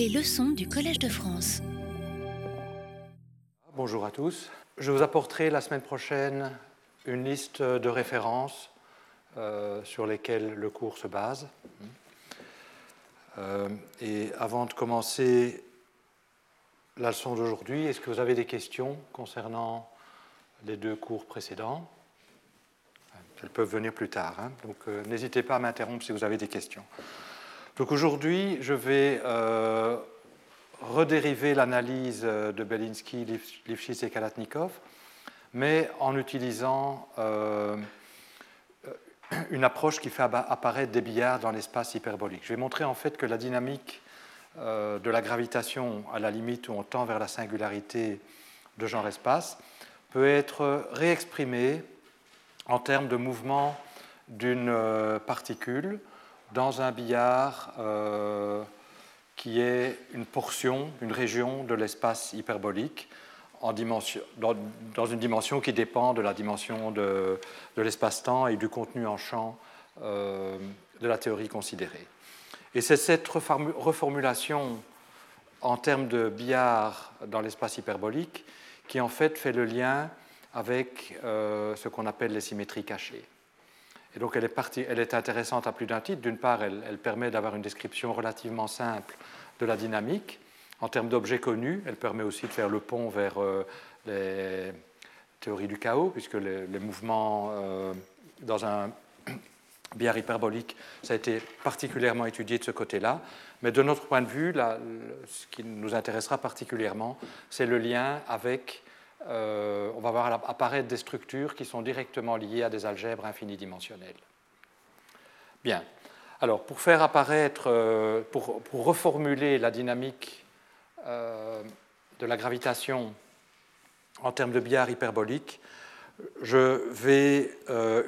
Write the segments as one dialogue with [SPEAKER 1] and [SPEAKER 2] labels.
[SPEAKER 1] Les leçons du Collège de France.
[SPEAKER 2] Bonjour à tous. Je vous apporterai la semaine prochaine une liste de références euh, sur lesquelles le cours se base. Euh, et avant de commencer la leçon d'aujourd'hui, est-ce que vous avez des questions concernant les deux cours précédents? Elles peuvent venir plus tard, hein. donc euh, n'hésitez pas à m'interrompre si vous avez des questions. Donc aujourd'hui, je vais euh, redériver l'analyse de Belinsky, Lifshitz et Kalatnikov, mais en utilisant euh, une approche qui fait apparaître des billards dans l'espace hyperbolique. Je vais montrer en fait que la dynamique euh, de la gravitation, à la limite où on tend vers la singularité de genre-espace, peut être réexprimée en termes de mouvement d'une euh, particule dans un billard euh, qui est une portion, une région de l'espace hyperbolique en dimension, dans, une dimension qui dépend de la dimension de, l'espace-temps et du contenu en champ euh, de la théorie considérée. Et c'est cette reformulation en termes de billard dans l'espace hyperbolique qui en fait fait le lien avec euh, ce qu'on appelle les symétries cachées. Et donc elle est, intéressante à plus d'un titre. D'une part, elle, permet d'avoir une description relativement simple de la dynamique. En termes d'objets connus, elle permet aussi de faire le pont vers euh, les théories du chaos, puisque les, mouvements euh, dans un billard hyperbolique, ça a été particulièrement étudié de ce côté-là. Mais de notre point de vue, ce qui nous intéressera particulièrement, c'est le lien avec euh, on va voir apparaître des structures qui sont directement liées à des algèbres infinidimensionnelles. Bien. Alors, pour faire apparaître, euh, pour, reformuler la dynamique euh, de la gravitation en termes de billard hyperbolique, je vais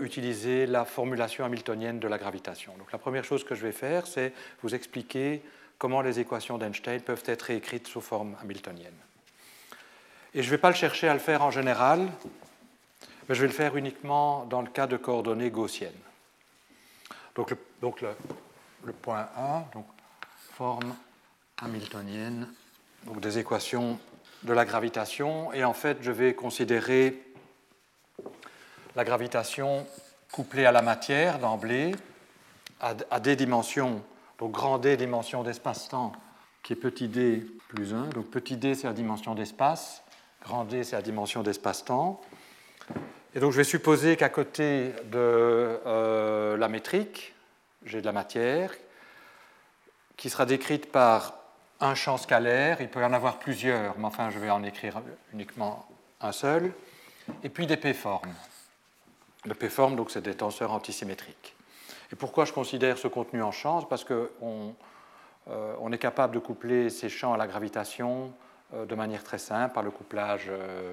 [SPEAKER 2] utiliser la formulation hamiltonienne de la gravitation. Donc, la première chose que je vais faire, c'est vous expliquer comment les équations d'Einstein peuvent être écrites sous forme hamiltonienne. Et je ne vais pas le chercher à le faire en général, mais je vais le faire uniquement dans le cas de coordonnées gaussiennes. Donc le, point 1, donc forme hamiltonienne, donc des équations de la gravitation, et en fait je vais considérer la gravitation couplée à la matière d'emblée à, à des dimensions, donc grand D dimension d'espace-temps qui est petit d plus 1. Donc petit d c'est la dimension d'espace, Grand D, c'est la dimension d'espace-temps. Et donc je vais supposer qu'à côté de euh, la métrique, j'ai de la matière qui sera décrite par un champ scalaire. Il peut y en avoir plusieurs, mais enfin je vais en écrire uniquement un seul. Et puis des P-formes. Le P-forme, donc, c'est des tenseurs antisymétriques. Et pourquoi je considère ce contenu en champ? Parce qu'on euh, on est capable de coupler ces champs à la gravitation de manière très simple par le couplage euh,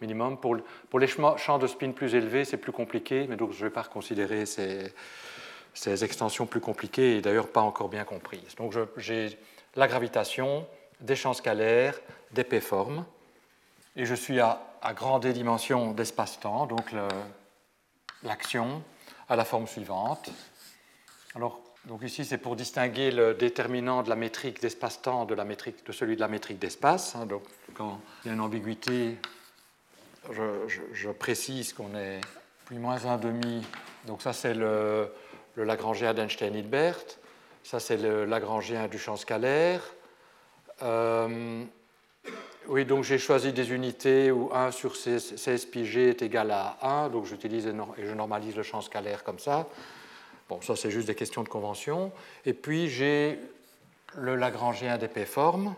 [SPEAKER 2] minimum. Pour, pour, les champs de spin plus élevés, c'est plus compliqué, mais donc je ne vais pas reconsidérer ces, ces, extensions plus compliquées et d'ailleurs pas encore bien comprises. Donc j'ai la gravitation, des champs scalaires, des p-formes, et je suis à, à grande dimension d'espace-temps, donc l'action à la forme suivante. Alors, donc ici, c'est pour distinguer le déterminant de la métrique d'espace-temps de, celui de la métrique d'espace. Hein. Donc quand il y a une ambiguïté, je, précise qu'on est plus moins un demi. Donc ça, c'est le, le, Lagrangien d'Einstein-Hilbert. Ça, c'est le Lagrangien du champ scalaire. Euh, oui, donc j'ai choisi des unités où 1 sur 16 pi g est égal à 1. Donc j'utilise et je normalise le champ scalaire comme ça. Bon, ça c'est juste des questions de convention. Et puis j'ai le Lagrangien des P-formes.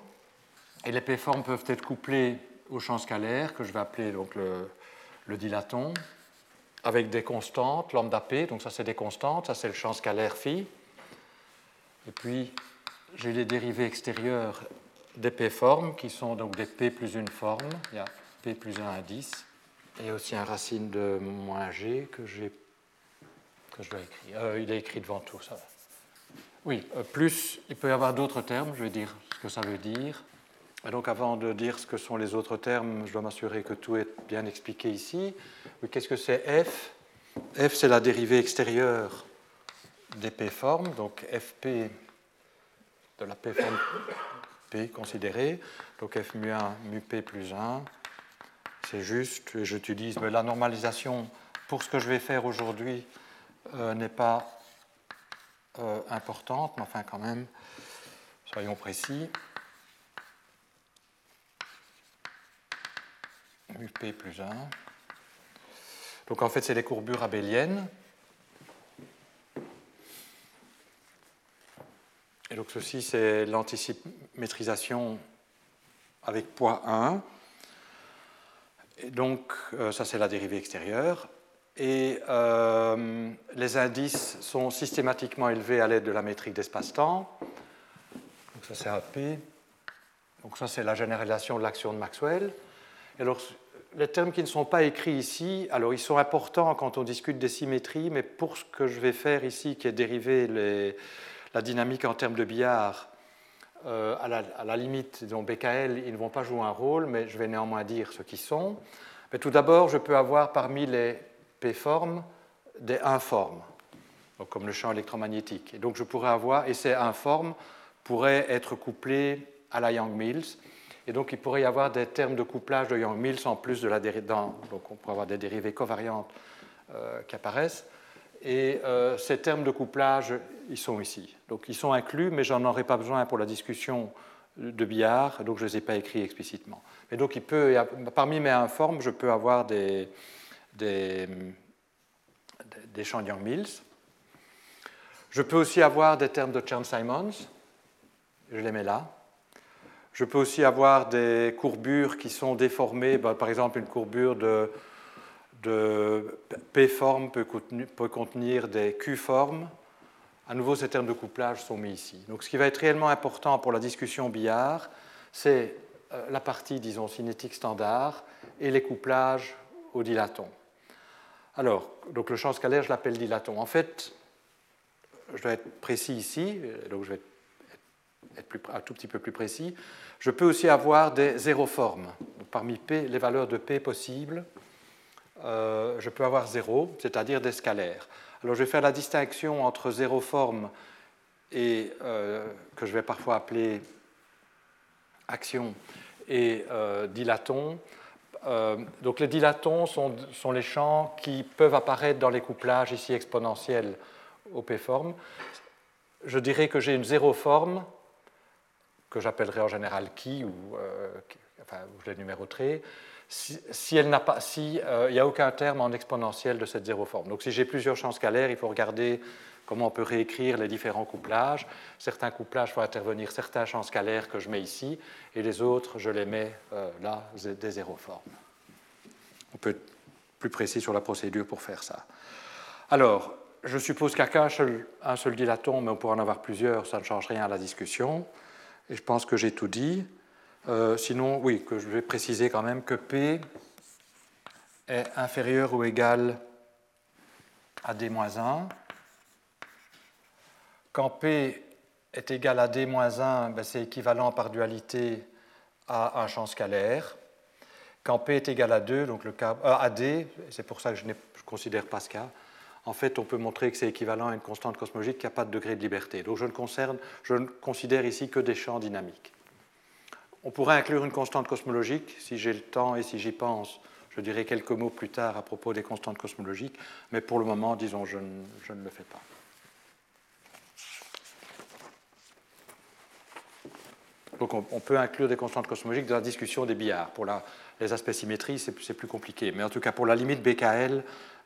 [SPEAKER 2] Et les P-formes peuvent être couplées au champ scalaire, que je vais appeler donc le, dilaton, avec des constantes, lambda P, donc ça c'est des constantes, ça c'est le champ scalaire phi. Et puis j'ai les dérivés extérieurs des P-formes, qui sont donc des P plus une forme. Il y a P plus 1 à 10. Et aussi un racine de moins G que j'ai Euh, il est écrit devant tout, ça Oui, euh, plus, il peut y avoir d'autres termes, je vais dire ce que ça veut dire. Et donc avant de dire ce que sont les autres termes, je dois m'assurer que tout est bien expliqué ici. Qu'est-ce que c'est F? F, c'est la dérivée extérieure des P-formes, donc FP de la P-forme P considéré. Donc F mu 1 mu P plus 1, c'est juste. J'utilise la normalisation pour ce que je vais faire aujourd'hui euh, n'est pas euh, importante, mais enfin quand même, soyons précis. Mu P plus 1. Donc en fait, c'est les courbures abéliennes. Et donc ceci, c'est l'anticimétrisation avec poids 1. Et donc euh, ça, c'est la dérivée extérieure. Et euh, les indices sont systématiquement élevés à l'aide de la métrique d'espace-temps. Donc ça, c'est AP. Donc ça, c'est la généralisation de l'action de Maxwell. Et alors, les termes qui ne sont pas écrits ici, alors ils sont importants quand on discute des symétries, mais pour ce que je vais faire ici, qui est dériver la dynamique en termes de billard, euh, à, la, limite, dont BKL, ils ne vont pas jouer un rôle, mais je vais néanmoins dire ce qu'ils sont. Mais tout d'abord, je peux avoir parmi les P-formes des informes, comme le champ électromagnétique. Et donc je pourrais avoir, et ces informes pourraient être couplés à la Young-Mills. Et donc il pourrait y avoir des termes de couplage de Young-Mills en plus de la dérivée. Donc on pourrait avoir des dérivées covariantes euh, qui apparaissent. Et euh, ces termes de couplage, ils sont ici. Donc ils sont inclus, mais j'en aurai pas besoin pour la discussion de billard, donc je ne les ai pas écrits explicitement. Mais donc il peut, parmi mes informes, je peux avoir des, des, des Young-Mills. Je peux aussi avoir des termes de Chern-Simons, je les mets là. Je peux aussi avoir des courbures qui sont déformées, bah, par exemple une courbure de, P-forme peut, peut contenir des Q-formes. À nouveau, ces termes de couplage sont mis ici. Donc ce qui va être réellement important pour la discussion billard, c'est euh, la partie, disons, cinétique standard et les couplages au dilaton. Alors, donc le champ scalaire, je l'appelle dilaton. En fait, je dois être précis ici, donc je vais être un tout petit peu plus précis. Je peux aussi avoir des zéroformes. parmi P, les valeurs de P possibles, euh, je peux avoir zéro, c'est-à-dire des scalaires. Alors je vais faire la distinction entre zéroforme et euh, que je vais parfois appeler action et euh, dilaton. Euh, donc les dilatons sont, les champs qui peuvent apparaître dans les couplages ici exponentiels au P-forme. Je dirais que j'ai une zéro forme, que j'appellerai en général qui, ou euh, enfin, je l'ai numéroterai, si, si il n'y a aucun terme en exponentiel de cette zéro forme. Donc si j'ai plusieurs champs scalaires, il faut regarder comment on peut réécrire les différents couplages. Certains couplages font intervenir certains champs scalaires que je mets ici, et les autres, je les mets euh, là, des zéroformes. On peut être plus précis sur la procédure pour faire ça. Alors, je suppose a qu'un seul, un seul dilaton, mais on pourrait en avoir plusieurs, ça ne change rien à la discussion. Et je pense que j'ai tout dit. Euh, sinon, oui, que je vais préciser quand même que P est inférieur ou égal à D-1 quand P est égal à D-1, ben, c'est équivalent par dualité à un champ scalaire. Quand P est égal à 2, donc le cas, euh, à D, c'est pour ça que je ne considère pas ce cas, en fait, on peut montrer que c'est équivalent à une constante cosmologique qui n'a pas de degré de liberté. Donc je ne considère ici que des champs dynamiques. On pourrait inclure une constante cosmologique, si j'ai le temps et si j'y pense, je dirai quelques mots plus tard à propos des constantes cosmologiques, mais pour le moment, disons, je ne le fais pas. Donc on, peut inclure des constantes cosmologiques dans la discussion des billards. Pour les aspects symétrie, c'est plus compliqué. Mais en tout cas, pour la limite BKL,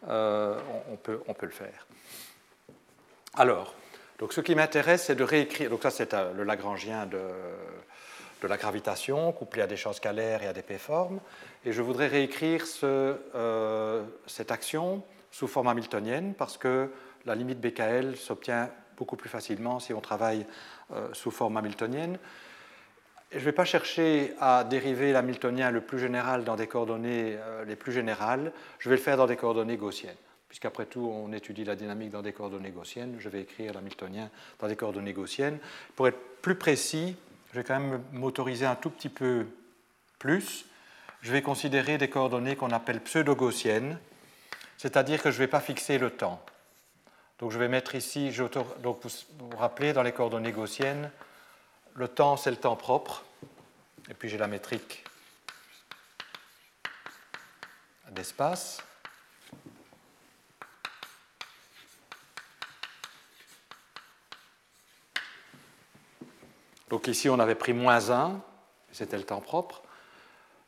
[SPEAKER 2] euh, on, peut, le faire. Alors, donc ce qui m'intéresse, c'est de réécrire. Donc ça, c'est euh, le Lagrangien de, la gravitation, couplé à des champs scalaires et à des P-formes. Et je voudrais réécrire euh, cette action sous forme hamiltonienne, parce que la limite BKL s'obtient beaucoup plus facilement si on travaille sous forme hamiltonienne. Je ne vais pas chercher à dériver l'hamiltonien le plus général dans des coordonnées euh, les plus générales, je vais le faire dans des coordonnées gaussiennes. Puisqu'après tout, on étudie la dynamique dans des coordonnées gaussiennes, je vais écrire l'hamiltonien dans des coordonnées gaussiennes. Pour être plus précis, je vais quand même m'autoriser un tout petit peu plus. Je vais considérer des coordonnées qu'on appelle pseudo-gaussiennes, c'est-à-dire que je ne vais pas fixer le temps. Donc je vais mettre ici, donc vous vous rappelez, dans les coordonnées gaussiennes, le temps, c'est le temps propre. Et puis j'ai la métrique d'espace. Donc ici, on avait pris moins 1, c'était le temps propre.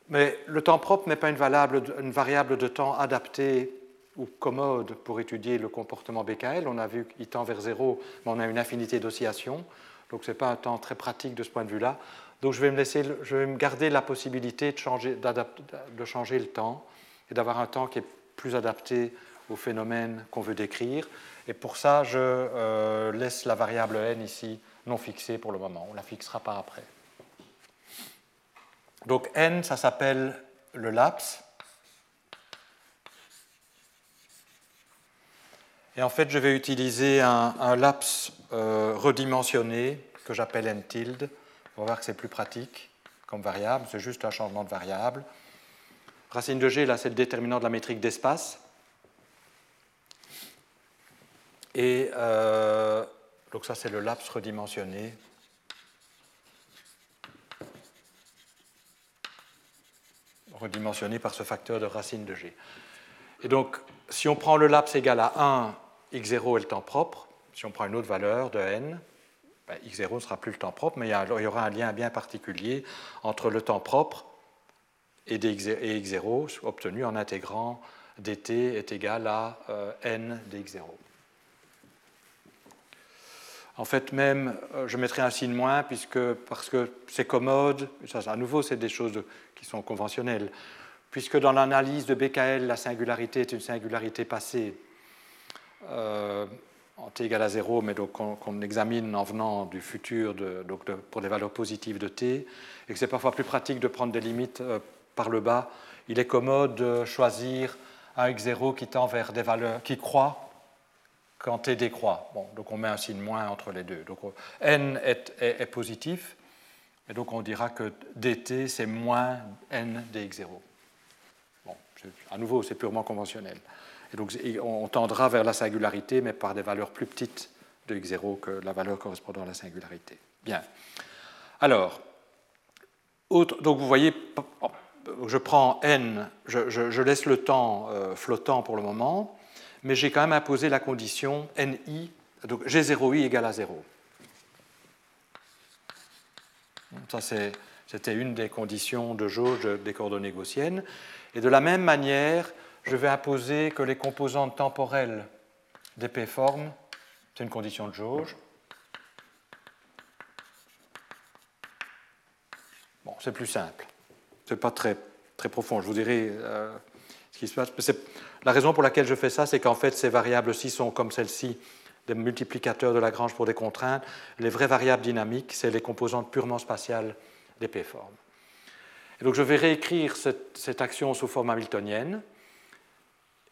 [SPEAKER 2] Mais le temps propre n'est pas une, variable de temps adaptée ou commode pour étudier le comportement BKL. On a vu qu'il tend vers 0, mais on a une infinité d'oscillations. Donc ce n'est pas un temps très pratique de ce point de vue-là. Donc je vais me, laisser, je vais me garder la possibilité de changer, de changer le temps et d'avoir un temps qui est plus adapté au phénomène qu'on veut décrire. Et pour ça, je euh, laisse la variable n ici non fixée pour le moment. On la fixera par après. Donc n, ça s'appelle le laps. Et en fait, je vais utiliser un, laps euh, redimensionné que j'appelle n tilde. On va voir que c'est plus pratique comme variable, c'est juste un changement de variable. Racine de g, là, c'est le déterminant de la métrique d'espace. Et euh, donc ça, c'est le laps redimensionné redimensionné par ce facteur de racine de g. Et donc, si on prend le laps égal à 1, x0 est le temps propre. Si on prend une autre valeur de n, ben, x0 ne sera plus le temps propre, mais il y, aura un lien bien particulier entre le temps propre et, x0 obtenu en intégrant dt est égal à euh, n dx0. En fait, même, euh, je mettrai un signe moins puisque, parce que c'est commode, ça, à nouveau, c'est des choses qui sont conventionnelles, puisque dans l'analyse de BKL, la singularité est une singularité passée euh, en t égale à 0, mais qu'on examine en venant du futur donc pour des valeurs positives de t, et que c'est parfois plus pratique de prendre des limites euh, par le bas, il est commode de choisir un x0 qui tend vers des valeurs qui croient quand t décroît. Bon, donc on met un signe moins entre les deux. Donc n est, positif, et donc on dira que dt c'est moins n dx0. Bon, à nouveau, c'est purement conventionnel. Et donc on tendra vers la singularité, mais par des valeurs plus petites de x0 que la valeur correspondant à la singularité. Bien. Alors, donc vous voyez, je prends n, je, laisse le temps euh, flottant pour le moment, mais j'ai quand même imposé la condition ni, donc g0i égale à 0. Ça, c'était une des conditions de jauge des coordonnées gaussiennes. Et de la même manière, je vais imposer que les composantes temporelles des P-formes, c'est une condition de jauge. Bon, c'est plus simple. Ce n'est pas très, très profond. Je vous dirai euh, ce qui se passe. La raison pour laquelle je fais ça, c'est qu'en fait, ces variables-ci sont comme celles-ci, des multiplicateurs de Lagrange pour des contraintes. Les vraies variables dynamiques, c'est les composantes purement spatiales des P-formes. Et donc je vais réécrire cette, action sous forme hamiltonienne.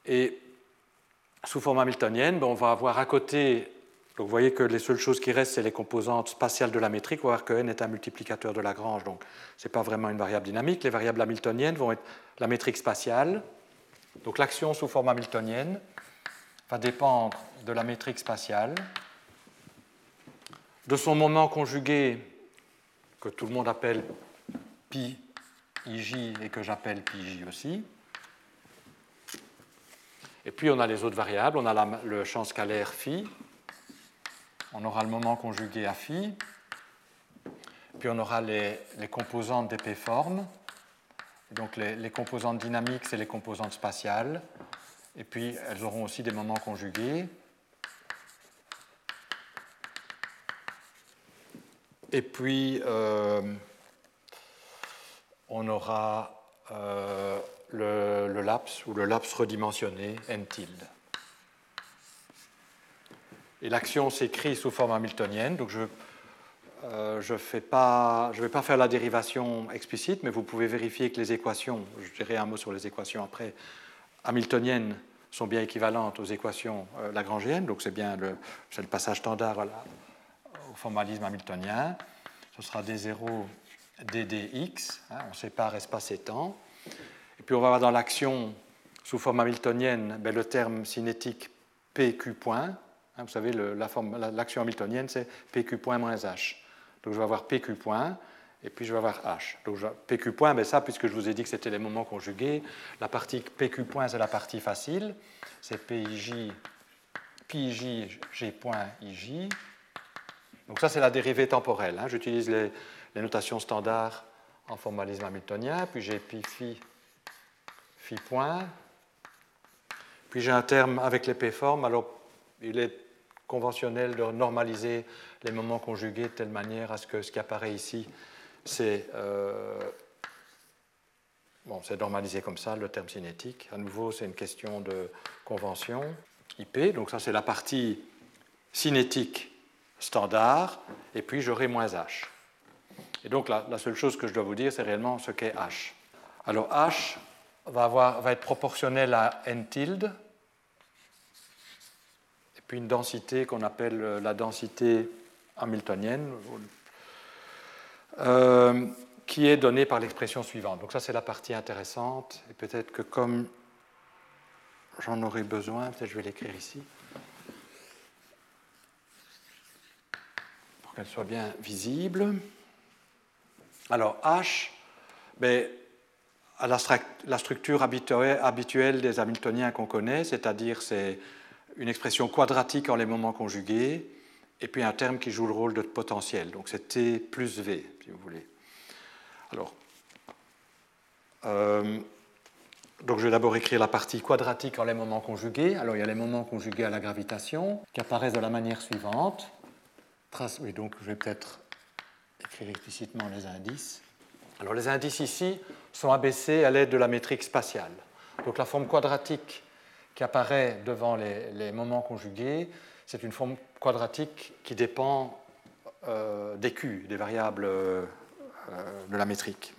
[SPEAKER 2] Et sous forme hamiltonienne, ben, on va avoir à côté, donc vous voyez que les seules choses qui restent, c'est les composantes spatiales de la métrique. On va voir que n est un multiplicateur de Lagrange, donc ce n'est pas vraiment une variable dynamique. Les variables hamiltoniennes vont être la métrique spatiale, donc l'action sous forme hamiltonienne va dépendre de la métrique spatiale, de son moment conjugué, que tout le monde appelle pi ij et que j'appelle pi j aussi. Et puis on a les autres variables, on a le champ scalaire phi, on aura le moment conjugué à phi, puis on aura les, les composantes des p-formes, donc les, composantes dynamiques, c'est les composantes spatiales. Et puis elles auront aussi des moments conjugués. Et puis euh, on aura euh, le, laps ou le laps redimensionné n tilde. Et l'action s'écrit sous forme hamiltonienne. Donc je euh, je ne vais pas faire la dérivation explicite, mais vous pouvez vérifier que les équations, je dirai un mot sur les équations après, hamiltoniennes sont bien équivalentes aux équations euh, lagrangiennes, donc c'est bien le, le passage standard au formalisme hamiltonien. Ce sera d0 ddx, hein, on sépare espace et temps. Et puis on va avoir dans l'action sous forme hamiltonienne ben, le terme cinétique pq point. Hein, vous savez, l'action hamiltonienne, c'est pq point moins h. Donc je vais avoir PQ point, et puis je vais avoir H. Donc PQ point, ben ça, puisque je vous ai dit que c'était les moments conjugués, la partie PQ point, c'est la partie facile, c'est PIJ, PIJ, G point, IJ. Donc ça, c'est la dérivée temporelle. Hein. J'utilise les, notations standards en formalisme hamiltonien, puis j'ai phi, point, puis j'ai un terme avec les p-formes. Alors, il est conventionnel de normaliser les moments conjugués de telle manière à ce que ce qui apparaît ici, c'est euh, normalisé comme ça, le terme cinétique. À nouveau, c'est une question de convention. IP, donc ça c'est la partie cinétique standard, et puis j'aurai moins H. Et donc la, seule chose que je dois vous dire, c'est réellement ce qu'est H. Alors H va, avoir, va être proportionnel à n tilde, et puis une densité qu'on appelle la densité hamiltonienne, euh, qui est donnée par l'expression suivante. Donc ça c'est la partie intéressante, et peut-être que comme j'en aurai besoin, peut-être je vais l'écrire ici. qu'elle soit bien visible. Alors H, ben, à la, structure habituelle des Hamiltoniens qu'on connaît, c'est-à-dire c'est une expression quadratique en les moments conjugués, et puis un terme qui joue le rôle de potentiel. Donc c'est T plus V, si vous voulez. Alors, euh, donc je vais d'abord écrire la partie quadratique en les moments conjugués. Alors il y a les moments conjugués à la gravitation qui apparaissent de la manière suivante oui, donc je vais peut-être écrire explicitement les indices. Alors les indices ici sont abaissés à l'aide de la métrique spatiale. Donc la forme quadratique qui apparaît devant les, moments conjugués, c'est une forme quadratique qui dépend euh, des Q, des variables euh, de la métrique.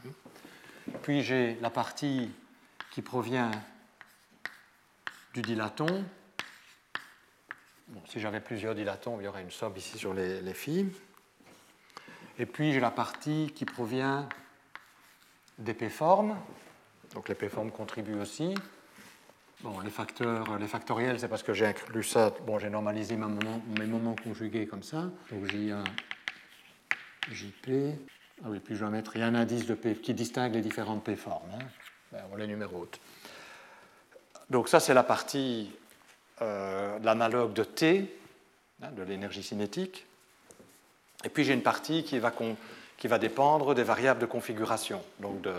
[SPEAKER 2] Puis j'ai la partie qui provient du dilaton, si j'avais plusieurs dilatons, il y aurait une somme ici sur les, les phi. Et puis j'ai la partie qui provient des p-formes. Donc les p-formes contribuent aussi. Bon, les facteurs, les factoriels, c'est parce que j'ai inclus ça. Bon, j'ai normalisé mes moments conjugués comme ça. Donc J1, JP. Ah oui, puis je vais mettre, il y a un indice de P qui distingue les différentes P-formes. Hein. Ben, on les numérote. Donc ça, c'est la partie euh, l'analogue de T, hein, de l'énergie cinétique. Et puis j'ai une partie qui va, qui va, dépendre des variables de configuration, donc de,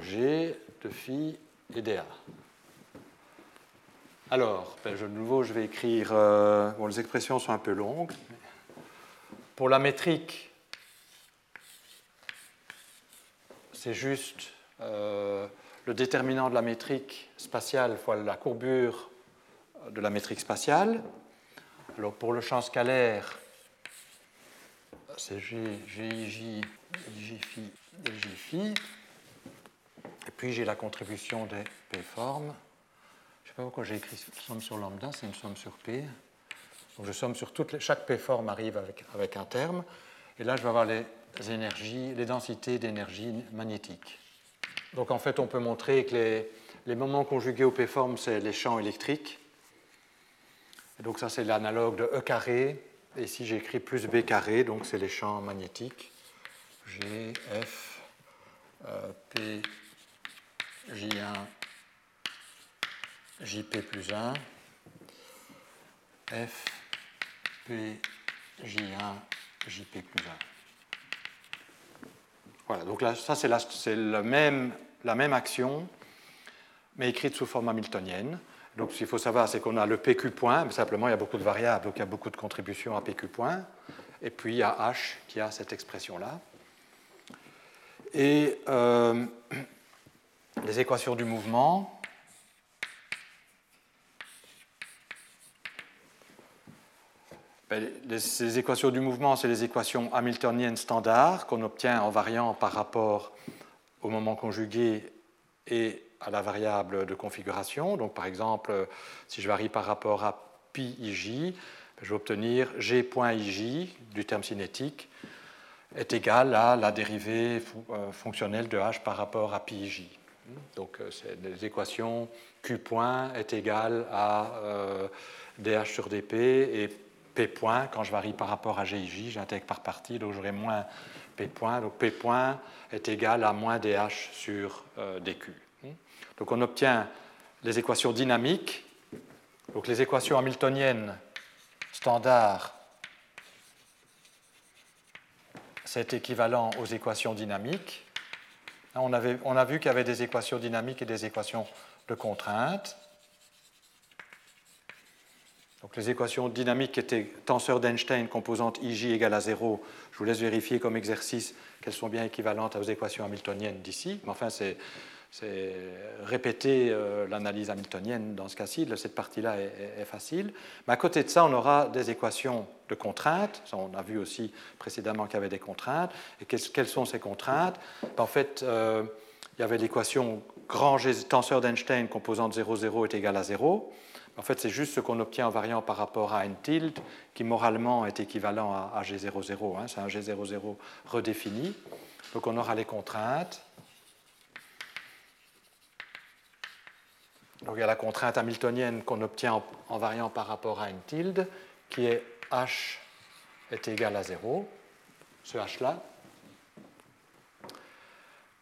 [SPEAKER 2] G, de phi et dA. Alors, ben, de nouveau, je vais écrire. Euh, bon, les expressions sont un peu longues. Pour la métrique, c'est juste euh, le déterminant de la métrique spatiale fois la courbure de la métrique spatiale. Alors pour le champ scalaire, c'est G, GIJ, phi et phi. Et puis j'ai la contribution des P-formes. Je ne sais pas pourquoi j'ai écrit somme sur lambda, c'est une somme sur P. Donc je somme sur toutes les, chaque P-forme arrive avec, avec un terme. Et là, je vais avoir les énergies, les densités d'énergie magnétique. Donc en fait, on peut montrer que les, moments conjugués au P-forme, c'est les champs électriques donc ça, c'est l'analogue de E carré. Et ici, j'ai écrit plus B carré, donc c'est les champs magnétiques. G, F, euh, P, J1, JP plus 1, F, P, J1, JP plus 1. Voilà, donc là, ça, c'est la, même, la même action, mais écrite sous forme hamiltonienne. Donc, ce qu'il faut savoir, c'est qu'on a le PQ point, mais simplement, il y a beaucoup de variables, donc il y a beaucoup de contributions à PQ point. Et puis, il y a H qui a cette expression-là. Et euh, les équations du mouvement. Ben, ces équations du mouvement, c'est les équations hamiltoniennes standards qu'on obtient en variant par rapport au moment conjugué et à la variable de configuration. Donc, par exemple, si je varie par rapport à pi ij, je vais obtenir g.ij du terme cinétique est égal à la dérivée euh, fonctionnelle de h par rapport à pi. Donc, euh, c'est les équations q point est égal à euh, dh sur dp et P point, quand je varie par rapport à GIJ, j'intègre par partie, donc j'aurai moins P point. Donc P point est égal à moins DH sur DQ. Donc on obtient les équations dynamiques. Donc les équations hamiltoniennes standard, c'est équivalent aux équations dynamiques. On, avait, on a vu qu'il y avait des équations dynamiques et des équations de contrainte. Donc les équations dynamiques étaient tenseur d'Einstein, composante IJ égale à 0. Je vous laisse vérifier comme exercice qu'elles sont bien équivalentes aux équations hamiltoniennes d'ici. Mais enfin, c'est c'est répéter euh, l'analyse hamiltonienne dans ce cas-ci. Cette partie-là est, facile. Mais à côté de ça, on aura des équations de contraintes. on a vu aussi précédemment qu'il y avait des contraintes. Et quelles, sont ces contraintes? Ben, En fait, euh, il y avait l'équation grand G, tenseur d'Einstein composante 0, 0 est égal à 0. En fait, c'est juste ce qu'on obtient en variant par rapport à n tilde, qui moralement est équivalent à, G00. Hein. c'est un G00 redéfini. Donc on aura les contraintes. Donc il y a la contrainte hamiltonienne qu'on obtient en, variant par rapport à n tilde, qui est h est égal à 0, ce h-là.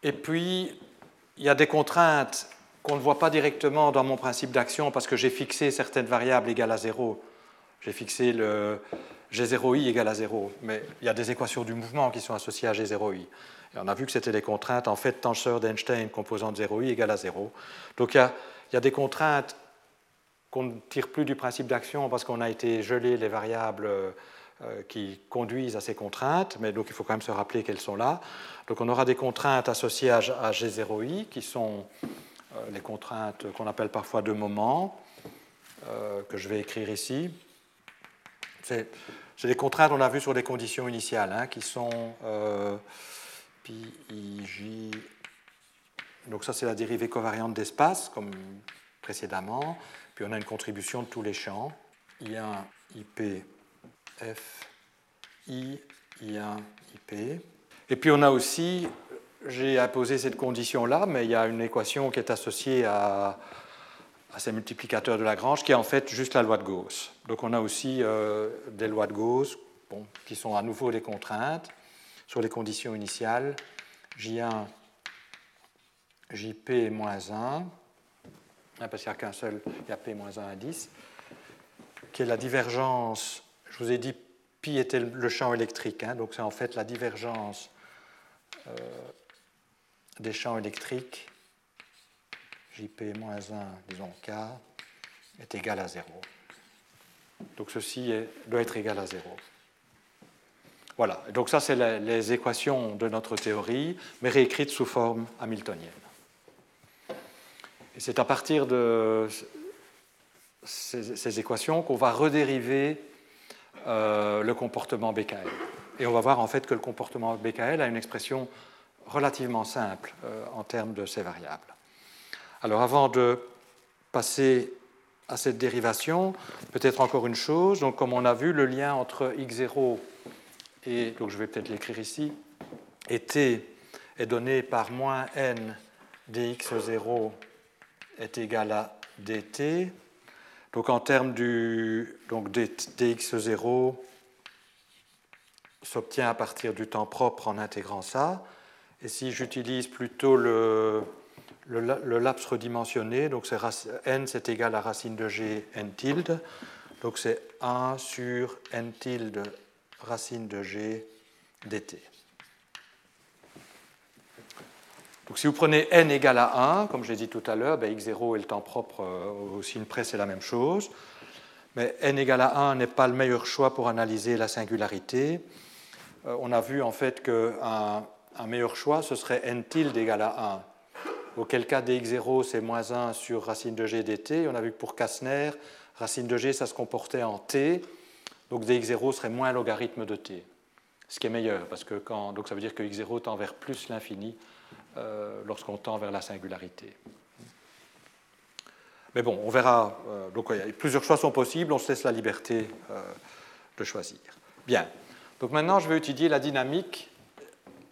[SPEAKER 2] Et puis, il y a des contraintes qu'on ne voit pas directement dans mon principe d'action parce que j'ai fixé certaines variables égales à 0. J'ai fixé le G0i égale à 0, mais il y a des équations du mouvement qui sont associées à G0i. Et on a vu que c'était des contraintes, en fait, tenseur d'Einstein composante 0i égale à 0. Donc il y a il y a des contraintes qu'on ne tire plus du principe d'action parce qu'on a été gelé les variables euh, qui conduisent à ces contraintes, mais donc il faut quand même se rappeler qu'elles sont là. Donc on aura des contraintes associées à G0i, qui sont euh, les contraintes qu'on appelle parfois de moment, euh, que je vais écrire ici. C'est des contraintes, on a vu sur les conditions initiales, hein, qui sont pi, i, j, donc ça, c'est la dérivée covariante d'espace, comme précédemment. Puis on a une contribution de tous les champs. I1, IP, F, I, I1, IP. Et puis on a aussi, j'ai imposé cette condition-là, mais il y a une équation qui est associée à, ces multiplicateurs de Lagrange, qui est en fait juste la loi de Gauss. Donc on a aussi euh, des lois de Gauss, qui sont à nouveau des contraintes sur les conditions initiales. J1 JP moins 1, parce qu'il n'y a qu'un seul, il y a P moins 1 à 10, qui est la divergence, je vous ai dit pi était le champ électrique, hein, donc c'est en fait la divergence euh, des champs électriques, JP moins 1, disons K, est égal à 0. Donc ceci doit être égal à 0. Voilà, donc ça c'est les équations de notre théorie, mais réécrites sous forme hamiltonienne. C'est à partir de ces, équations qu'on va redériver euh, le comportement BKL. Et on va voir en fait que le comportement BKL a une expression relativement simple euh, en termes de ces variables. Alors avant de passer à cette dérivation, peut-être encore une chose. Donc comme on a vu, le lien entre x0 et, donc je vais peut-être l'écrire ici, et t est donné par moins n dx0 est égal à dt. Donc en termes du donc dx0 s'obtient à partir du temps propre en intégrant ça. Et si j'utilise plutôt le, le, laps redimensionné, donc n c'est égal à racine de g n tilde, donc c'est 1 sur n tilde racine de g dt. Donc si vous prenez n égale à 1, comme je l'ai dit tout à l'heure, ben x0 et le temps propre euh, au signe près, c'est la même chose. Mais n égale à 1 n'est pas le meilleur choix pour analyser la singularité. Euh, on a vu en fait qu'un un meilleur choix, ce serait n tilde égale à 1. Auquel cas dx0 c'est moins 1 sur racine de g dt. On a vu que pour Kastner, racine de g ça se comportait en t. Donc dx0 serait moins logarithme de t. Ce qui est meilleur, parce que quand, donc ça veut dire que x0 tend vers plus l'infini euh, lorsqu'on tend vers la singularité. Mais bon, on verra. Euh, donc, plusieurs choix sont possibles, on se laisse la liberté euh, de choisir. Bien. Donc maintenant, je vais étudier la dynamique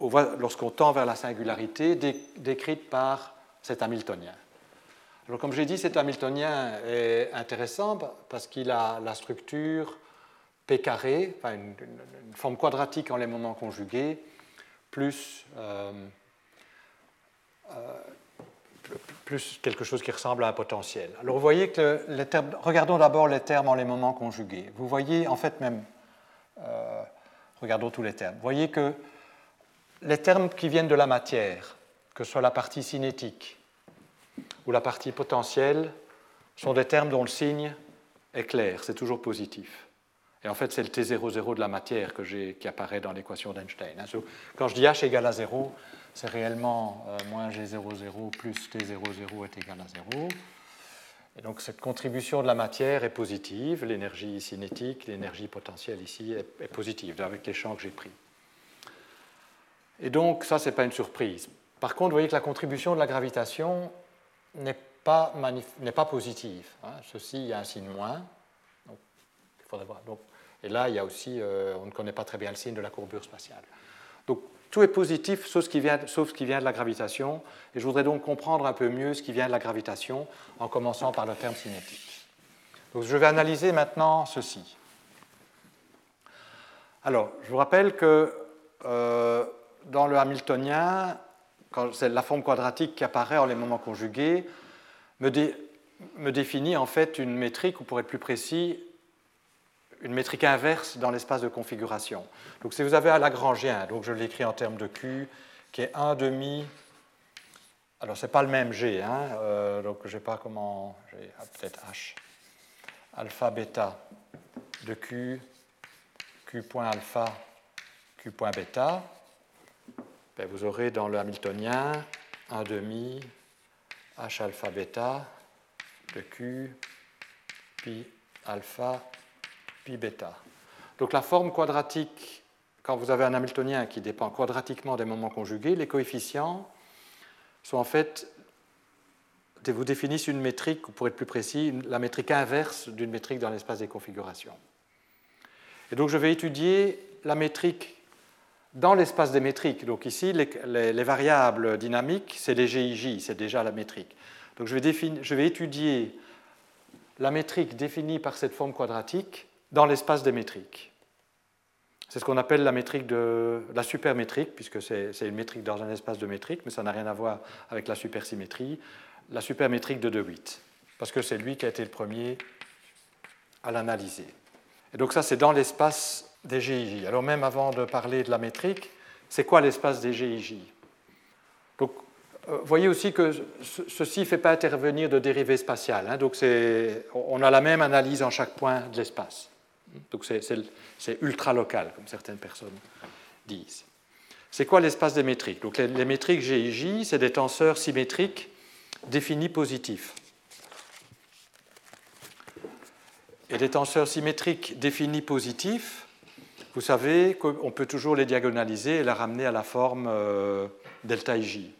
[SPEAKER 2] lorsqu'on tend vers la singularité décrite par cet Hamiltonien. Alors, comme j'ai dit, cet Hamiltonien est intéressant parce qu'il a la structure P carré, une, forme quadratique en les moments conjugués, plus, plus quelque chose qui ressemble à un potentiel. Alors vous voyez que les termes, regardons d'abord les termes en les moments conjugués. Vous voyez en fait même, regardons tous les termes. Vous voyez que les termes qui viennent de la matière, que ce soit la partie cinétique ou la partie potentielle, sont des termes dont le signe est clair, c'est toujours positif. Et en fait, c'est le T00 de la matière qui apparaît dans l'équation d'Einstein. Hein. Quand je dis H égale à 0, c'est réellement euh, moins G00 plus T00 est égal à 0. Et donc cette contribution de la matière est positive, l'énergie cinétique, l'énergie potentielle ici est, positive, avec les champs que j'ai pris. Et donc ça, ce n'est pas une surprise. Par contre, vous voyez que la contribution de la gravitation n'est pas, positive. Hein. Ceci, il y a un signe moins. Voir. Et là, il y a aussi, euh, on ne connaît pas très bien le signe de la courbure spatiale. Donc tout est positif sauf ce, qui vient, de la gravitation. Et je voudrais donc comprendre un peu mieux ce qui vient de la gravitation en commençant par le terme cinétique. Donc je vais analyser maintenant ceci. Alors, je vous rappelle que euh, dans le Hamiltonien, c'est la forme quadratique qui apparaît en les moments conjugués, me définit en fait une métrique, ou pour être plus précis, une métrique inverse dans l'espace de configuration. Donc si vous avez un Lagrangien, donc je l'écris en termes de Q, qui est 1 demi, alors ce n'est pas le même G, hein, euh, donc je sais pas comment, ah, peut-être H, alpha bêta de Q, Q point alpha, Q point bêta, ben, vous aurez dans le Hamiltonien 1 demi H alpha bêta de Q, pi alpha pi bêta. Donc la forme quadratique, quand vous avez un Hamiltonien qui dépend quadratiquement des moments conjugués, les coefficients sont en fait, vous définissent une métrique, ou pour être plus précis, la métrique inverse d'une métrique dans l'espace des configurations. Et donc je vais étudier la métrique dans l'espace des métriques. Donc ici, les, variables dynamiques, c'est les GIJ, c'est déjà la métrique. Donc je vais étudier la métrique définie par cette forme quadratique dans l'espace des métriques. C'est ce qu'on appelle la métrique de la supermétrique, puisque c'est une métrique dans un espace de métrique, mais ça n'a rien à voir avec la supersymétrie, la supermétrique de De Witt, parce que c'est lui qui a été le premier à l'analyser. Et donc ça, c'est dans l'espace des GIJ. Alors même avant de parler de la métrique, c'est quoi l'espace des GIJ Donc, euh, voyez aussi que ceci ne fait pas intervenir de dérivée spatiale. Hein. donc on a la même analyse en chaque point de l'espace. Donc c'est ultra local, comme certaines personnes disent. C'est quoi l'espace des métriques? Donc les, métriques GIJ, c'est des tenseurs symétriques définis positifs. Et des tenseurs symétriques définis positifs, vous savez qu'on peut toujours les diagonaliser et les ramener à la forme euh, delta ij.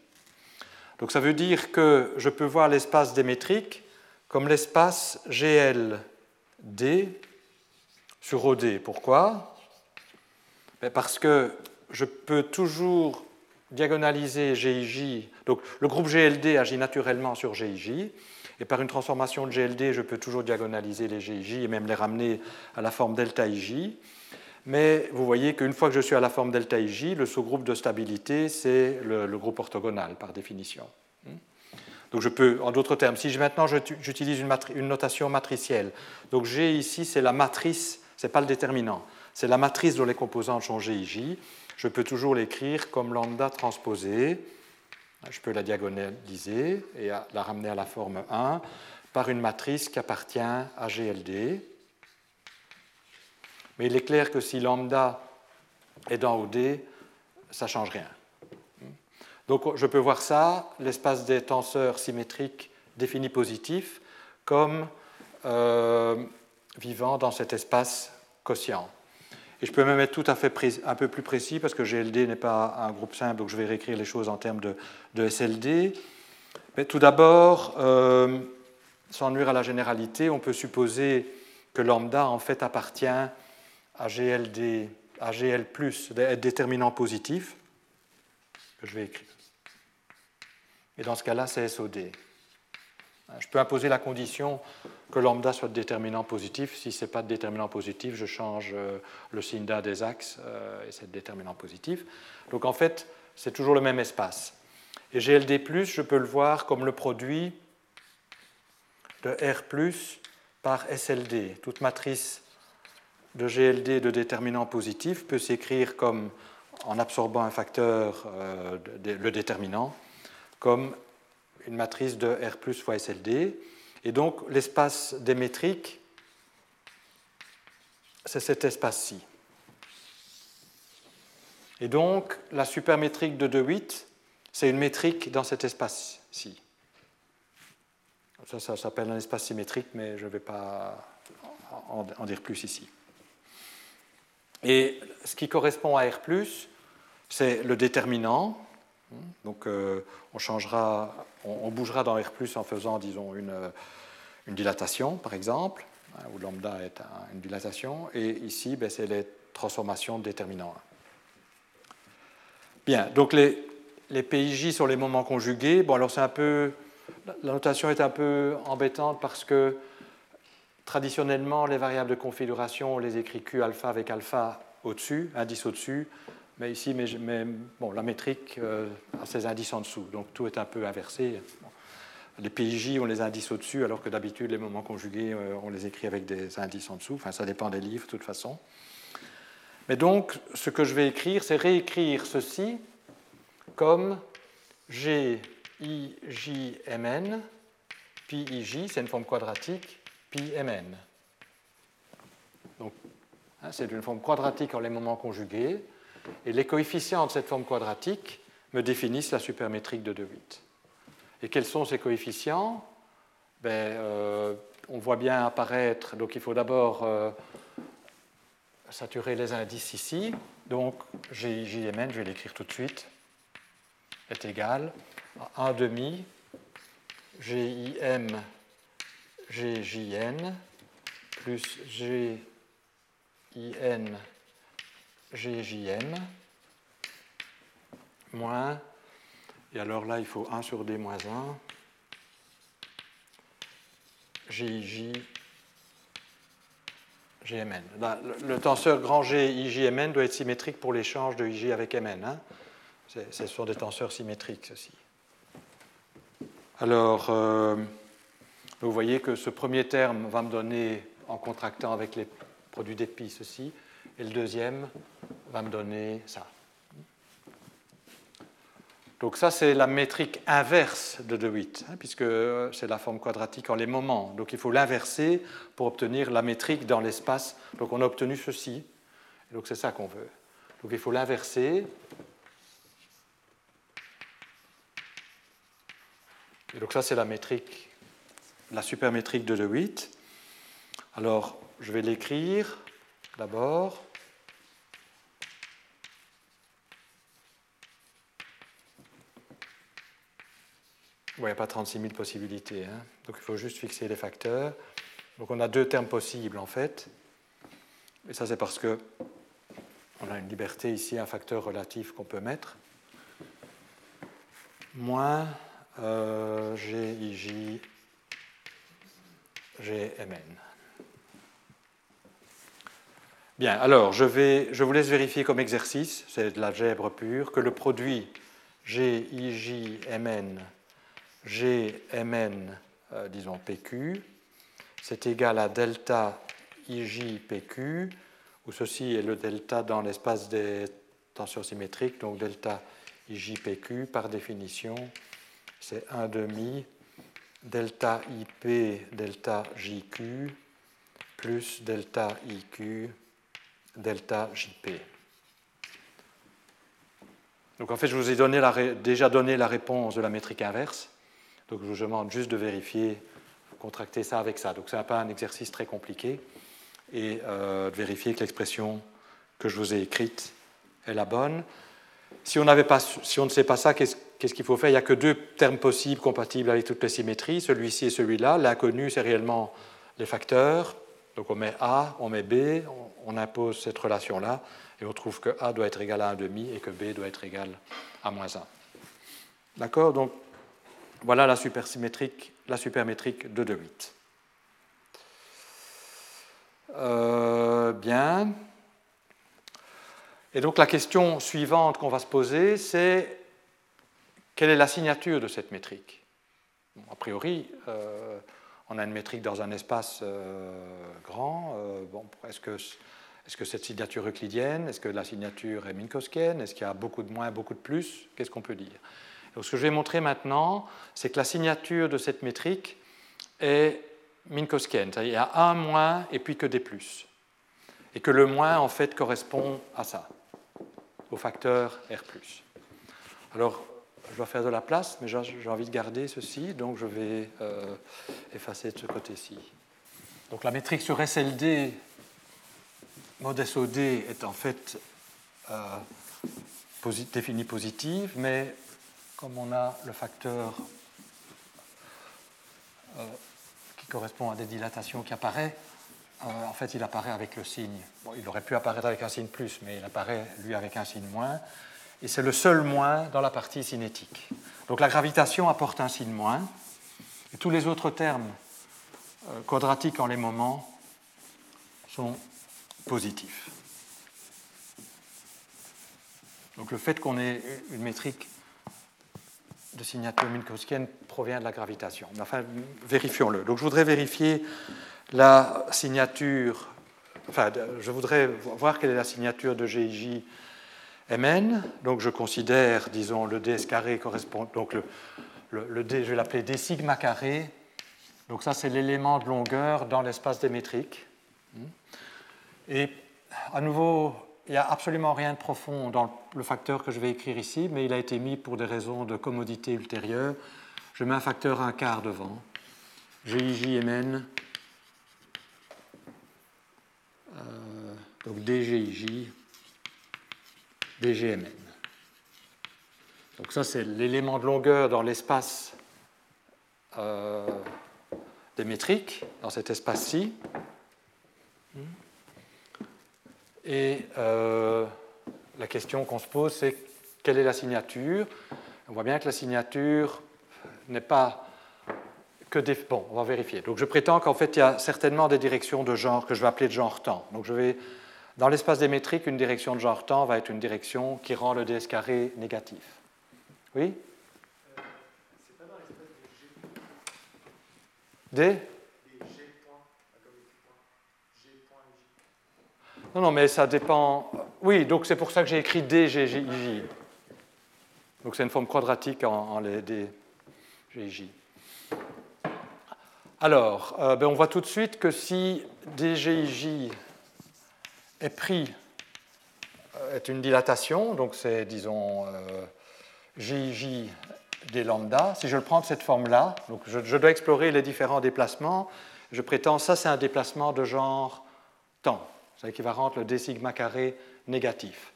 [SPEAKER 2] Donc ça veut dire que je peux voir l'espace des métriques comme l'espace GLD sur OD. Pourquoi? Ben, Parce que je peux toujours diagonaliser GIJ. Donc le groupe GLD agit naturellement sur GIJ. Et par une transformation de GLD, je peux toujours diagonaliser les GIJ et même les ramener à la forme delta IJ. Mais vous voyez qu'une fois que je suis à la forme delta IJ, le sous-groupe de stabilité, c'est le, groupe orthogonal par définition. Donc je peux, en d'autres termes, si maintenant j'utilise une, une, notation matricielle, donc G ici c'est la matrice ce n'est pas le déterminant. C'est la matrice dont les composantes sont GIJ. Je peux toujours l'écrire comme lambda transposé. Je peux la diagonaliser et la ramener à la forme 1 par une matrice qui appartient à GLD. Mais il est clair que si lambda est dans OD, ça ne change rien. Donc je peux voir ça, l'espace des tenseurs symétriques définis positifs, comme euh, vivant dans cet espace quotient. Et je peux même être tout à fait un peu plus précis parce que GLD n'est pas un groupe simple, donc je vais réécrire les choses en termes de, SLD. Mais tout d'abord, euh, sans nuire à la généralité, on peut supposer que lambda en fait appartient à GLD, à GL+, déterminant positif, que je vais écrire. Et dans ce cas-là, c'est SOD. Je peux imposer la condition que lambda soit déterminant positif. Si ce n'est pas de déterminant positif, je change euh, le signe d'un des axes euh, et c'est déterminant positif. Donc en fait, c'est toujours le même espace. Et GLD, je peux le voir comme le produit de R par SLD. Toute matrice de GLD de déterminant positif peut s'écrire comme, en absorbant un facteur, euh, le déterminant, comme une matrice de R plus fois SLD. Et donc l'espace démétrique, c'est cet espace-ci. Et donc la supermétrique de De Witt, c'est une métrique dans cet espace-ci. Ça, ça s'appelle un espace symétrique, mais je ne vais pas en dire plus ici. Et ce qui correspond à R, c'est le déterminant. Donc euh, on changera, on, bougera dans R en faisant, disons, une, dilatation, par exemple, hein, où lambda est une dilatation. Et ici, ben, c'est les transformations déterminant 1. Bien, donc les, les PIJ sur les moments conjugués. Bon, alors c'est un peu. La notation est un peu embêtante parce que Traditionnellement, les variables de configuration, on les écrit Q alpha avec alpha au-dessus, indice au-dessus, mais ici, mais, bon, la métrique euh, a ses indices en dessous, donc tout est un peu inversé. Les PIJ, on les indices au-dessus, alors que d'habitude, les moments conjugués, euh, on les écrit avec des indices en dessous. Enfin, ça dépend des livres, de toute façon. Mais donc, ce que je vais écrire, c'est réécrire ceci comme G, I, J, M, N, Pi, I, J, c'est une forme quadratique, pi mn. Donc, hein, c'est une forme quadratique en les moments conjugués, et les coefficients de cette forme quadratique me définissent la supermétrique de De Witt. Et quels sont ces coefficients? Ben, euh, On voit bien apparaître, donc il faut d'abord euh, saturer les indices ici. Donc JMN, je vais l'écrire tout de suite, est égal à 1 demi GIM GJN plus GIN GJM moins, et alors là il faut 1 sur D moins 1, JJ GMN. le, tenseur grand G doit être symétrique pour l'échange de IJ avec MN. Hein. Ce des tenseurs symétriques, ceci. Alors, euh, vous voyez que ce premier terme va me donner, en contractant avec les produits d'épi, ceci, et le deuxième va me donner ça. Donc ça, c'est la métrique inverse de De Witt, hein, puisque c'est la forme quadratique en les moments. Donc il faut l'inverser pour obtenir la métrique dans l'espace. Donc on a obtenu ceci. donc c'est ça qu'on veut. Donc il faut l'inverser. Et donc ça, c'est la métrique la supermétrique de Witt. Alors, je vais l'écrire d'abord. Il n'y a pas 36 000 possibilités. Hein. Donc il faut juste fixer les facteurs. Donc on a deux termes possibles en fait. Et ça c'est parce que on a une liberté ici, un facteur relatif qu'on peut mettre. Moins euh, GIJ GMN. Bien, alors je, vais, je vous laisse vérifier comme exercice, c'est de l'algèbre pure, que le produit GIJMN, GMN, euh, disons PQ, c'est égal à delta IJPQ, où ceci est le delta dans l'espace des tensions symétriques, donc delta IJPQ, par définition, c'est 1 demi delta IP delta JQ plus delta IQ delta JP. Donc en fait, je vous ai donné déjà donné la réponse de la métrique inverse. Donc je vous demande juste de vérifier, contracter ça avec ça. Donc ce n'est pas un exercice très compliqué. Et euh, de vérifier que l'expression que je vous ai écrite est la bonne. Si on, ne sait pas ça, qu'est-ce qu'est-ce qu'il faut faire? Il n'y a que deux termes possibles compatibles avec toutes les symétries, celui-ci et celui-là. L'inconnu, c'est réellement les facteurs. Donc on met A, on met B, on impose cette relation-là, et on trouve que A doit être égal à 1,5 et que B doit être égal à moins 1. D'accord? Donc voilà la la supermétrique de De Witt. Euh, bien. Et donc la question suivante qu'on va se poser, c'est quelle est la signature de cette métrique? A priori, euh, on a une métrique dans un espace euh, grand. bon, est-ce que, est que, cette signature euclidienne Est-ce que la signature est minkowskienne Est-ce qu'il y a beaucoup de moins, beaucoup de plus? Qu'est-ce qu'on peut dire? Donc, Ce que je vais montrer maintenant, c'est que la signature de cette métrique est minkowskienne. Il y a un moins et puis que des plus. Et que le moins, en fait, correspond à ça, au facteur R. Alors, je dois faire de la place, mais j'ai envie de garder ceci, donc je vais euh, effacer de ce côté-ci. Donc la métrique sur SLD, mod SOD, est en fait euh, définie positive, mais comme on a le facteur euh, correspond à des dilatations qui apparaissent, euh, en fait, il apparaît avec le signe. il aurait pu apparaître avec un signe plus, mais il apparaît, lui, avec un signe moins. Et c'est le seul moins dans la partie cinétique. Donc la gravitation apporte un signe moins. Et tous les autres termes euh, quadratiques en les moments sont positifs. Donc le fait qu'on ait une métrique de signature minkowskienne provient de la gravitation. enfin, vérifions-le. Donc je voudrais vérifier la signature, enfin, je voudrais voir quelle est la signature de GIJ Mn. Donc je considère, disons, le ds carré correspond, donc le, le, d, je vais l'appeler d sigma carré. Donc ça, c'est l'élément de longueur dans l'espace démétrique. Et à nouveau, il n'y a absolument rien de profond dans le facteur que je vais écrire ici, mais il a été mis pour des raisons de commodité ultérieure. Je mets un facteur un quart devant. GIJMN. Euh, donc DGIJ, DGMN. Donc ça, c'est l'élément de longueur dans l'espace euh, démétrique, dans cet espace-ci. Et euh, la question qu'on se pose, c'est quelle est la signature? On voit bien que la signature n'est pas que des... Bon, on va vérifier. Donc je prétends qu'en fait, il y a certainement des directions de genre que je vais appeler de genre temps. Donc je vais... Dans l'espace démétrique, une direction de genre temps va être une direction qui rend le ds carré négatif. Oui? D? Non, non, mais ça dépend. Oui, donc c'est pour ça que j'ai écrit D, G, J, J. Donc c'est une forme quadratique en, les D, G, J. Alors, euh, ben on voit tout de suite que si DGIJ est pris, euh, est une dilatation, donc c'est, disons, euh, GIJ des lambda, si je le prends de cette forme-là, donc je, je, dois explorer les différents déplacements, je prétends ça c'est un déplacement de genre temps. C'est équivalent le d sigma carré négatif.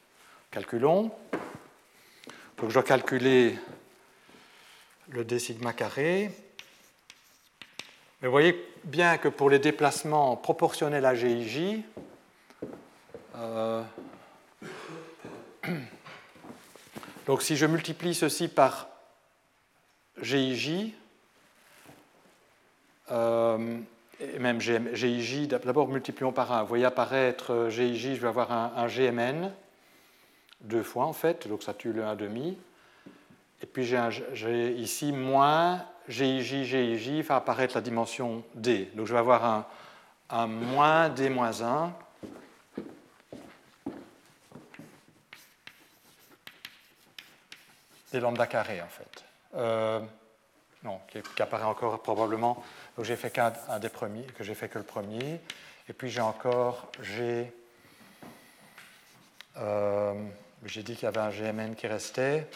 [SPEAKER 2] Calculons. Donc je dois calculer le d sigma carré. Mais vous voyez bien que pour les déplacements proportionnels à GIJ, euh, donc si je multiplie ceci par GIJ, euh, et même GIJ, d'abord multiplions par 1. Vous voyez apparaître euh, GIJ, je vais avoir un, GMN, deux fois en fait, donc ça tue le 1,5. Et puis j'ai ici moins GIJ, GIJ, va apparaître la dimension D. Donc je vais avoir un, moins D moins 1. Des lambda carré en fait. Euh, non, qui, apparaît encore probablement. Donc j'ai fait que j'ai fait que le premier. Et puis j'ai encore j'ai euh, j'ai dit qu'il y avait un GMN qui restait.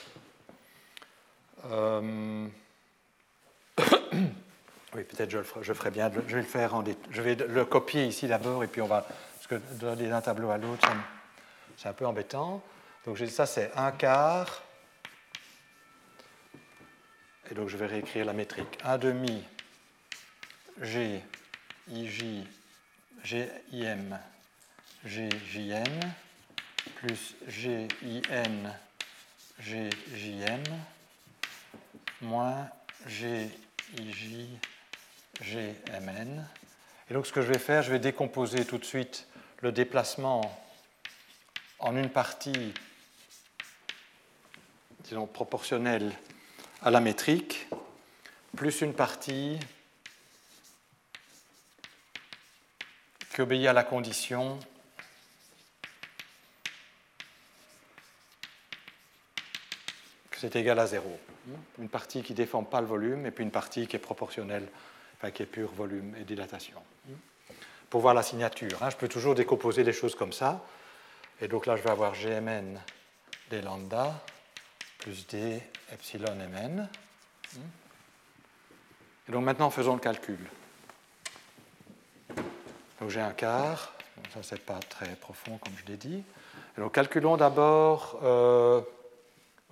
[SPEAKER 2] Euh, oui, peut-être je, je ferai bien. Je vais le faire en Je vais le copier ici d'abord et puis on va. Parce que donner d'un tableau à l'autre, c'est un peu embêtant. Donc ça, c'est un quart et donc je vais réécrire la métrique. 1 demi G, IJ, GIM, GJM, plus GIN, GJM, moins G, J, G, Mn. Et donc ce que je vais faire, je vais décomposer tout de suite le déplacement en une partie, disons, proportionnelle à la métrique, plus une partie qui obéit à la condition que c'est égal à zéro. Une partie qui ne défend pas le volume et puis une partie qui est proportionnelle, enfin qui est pure volume et dilatation. Pour voir la signature, hein, je peux toujours décomposer les choses comme ça. Et donc là, je vais avoir Gmn des lambda plus d epsilon mn. Et donc maintenant, faisons le calcul. Donc j'ai un quart, ça c'est pas très profond comme je l'ai dit. Donc calculons d'abord, euh,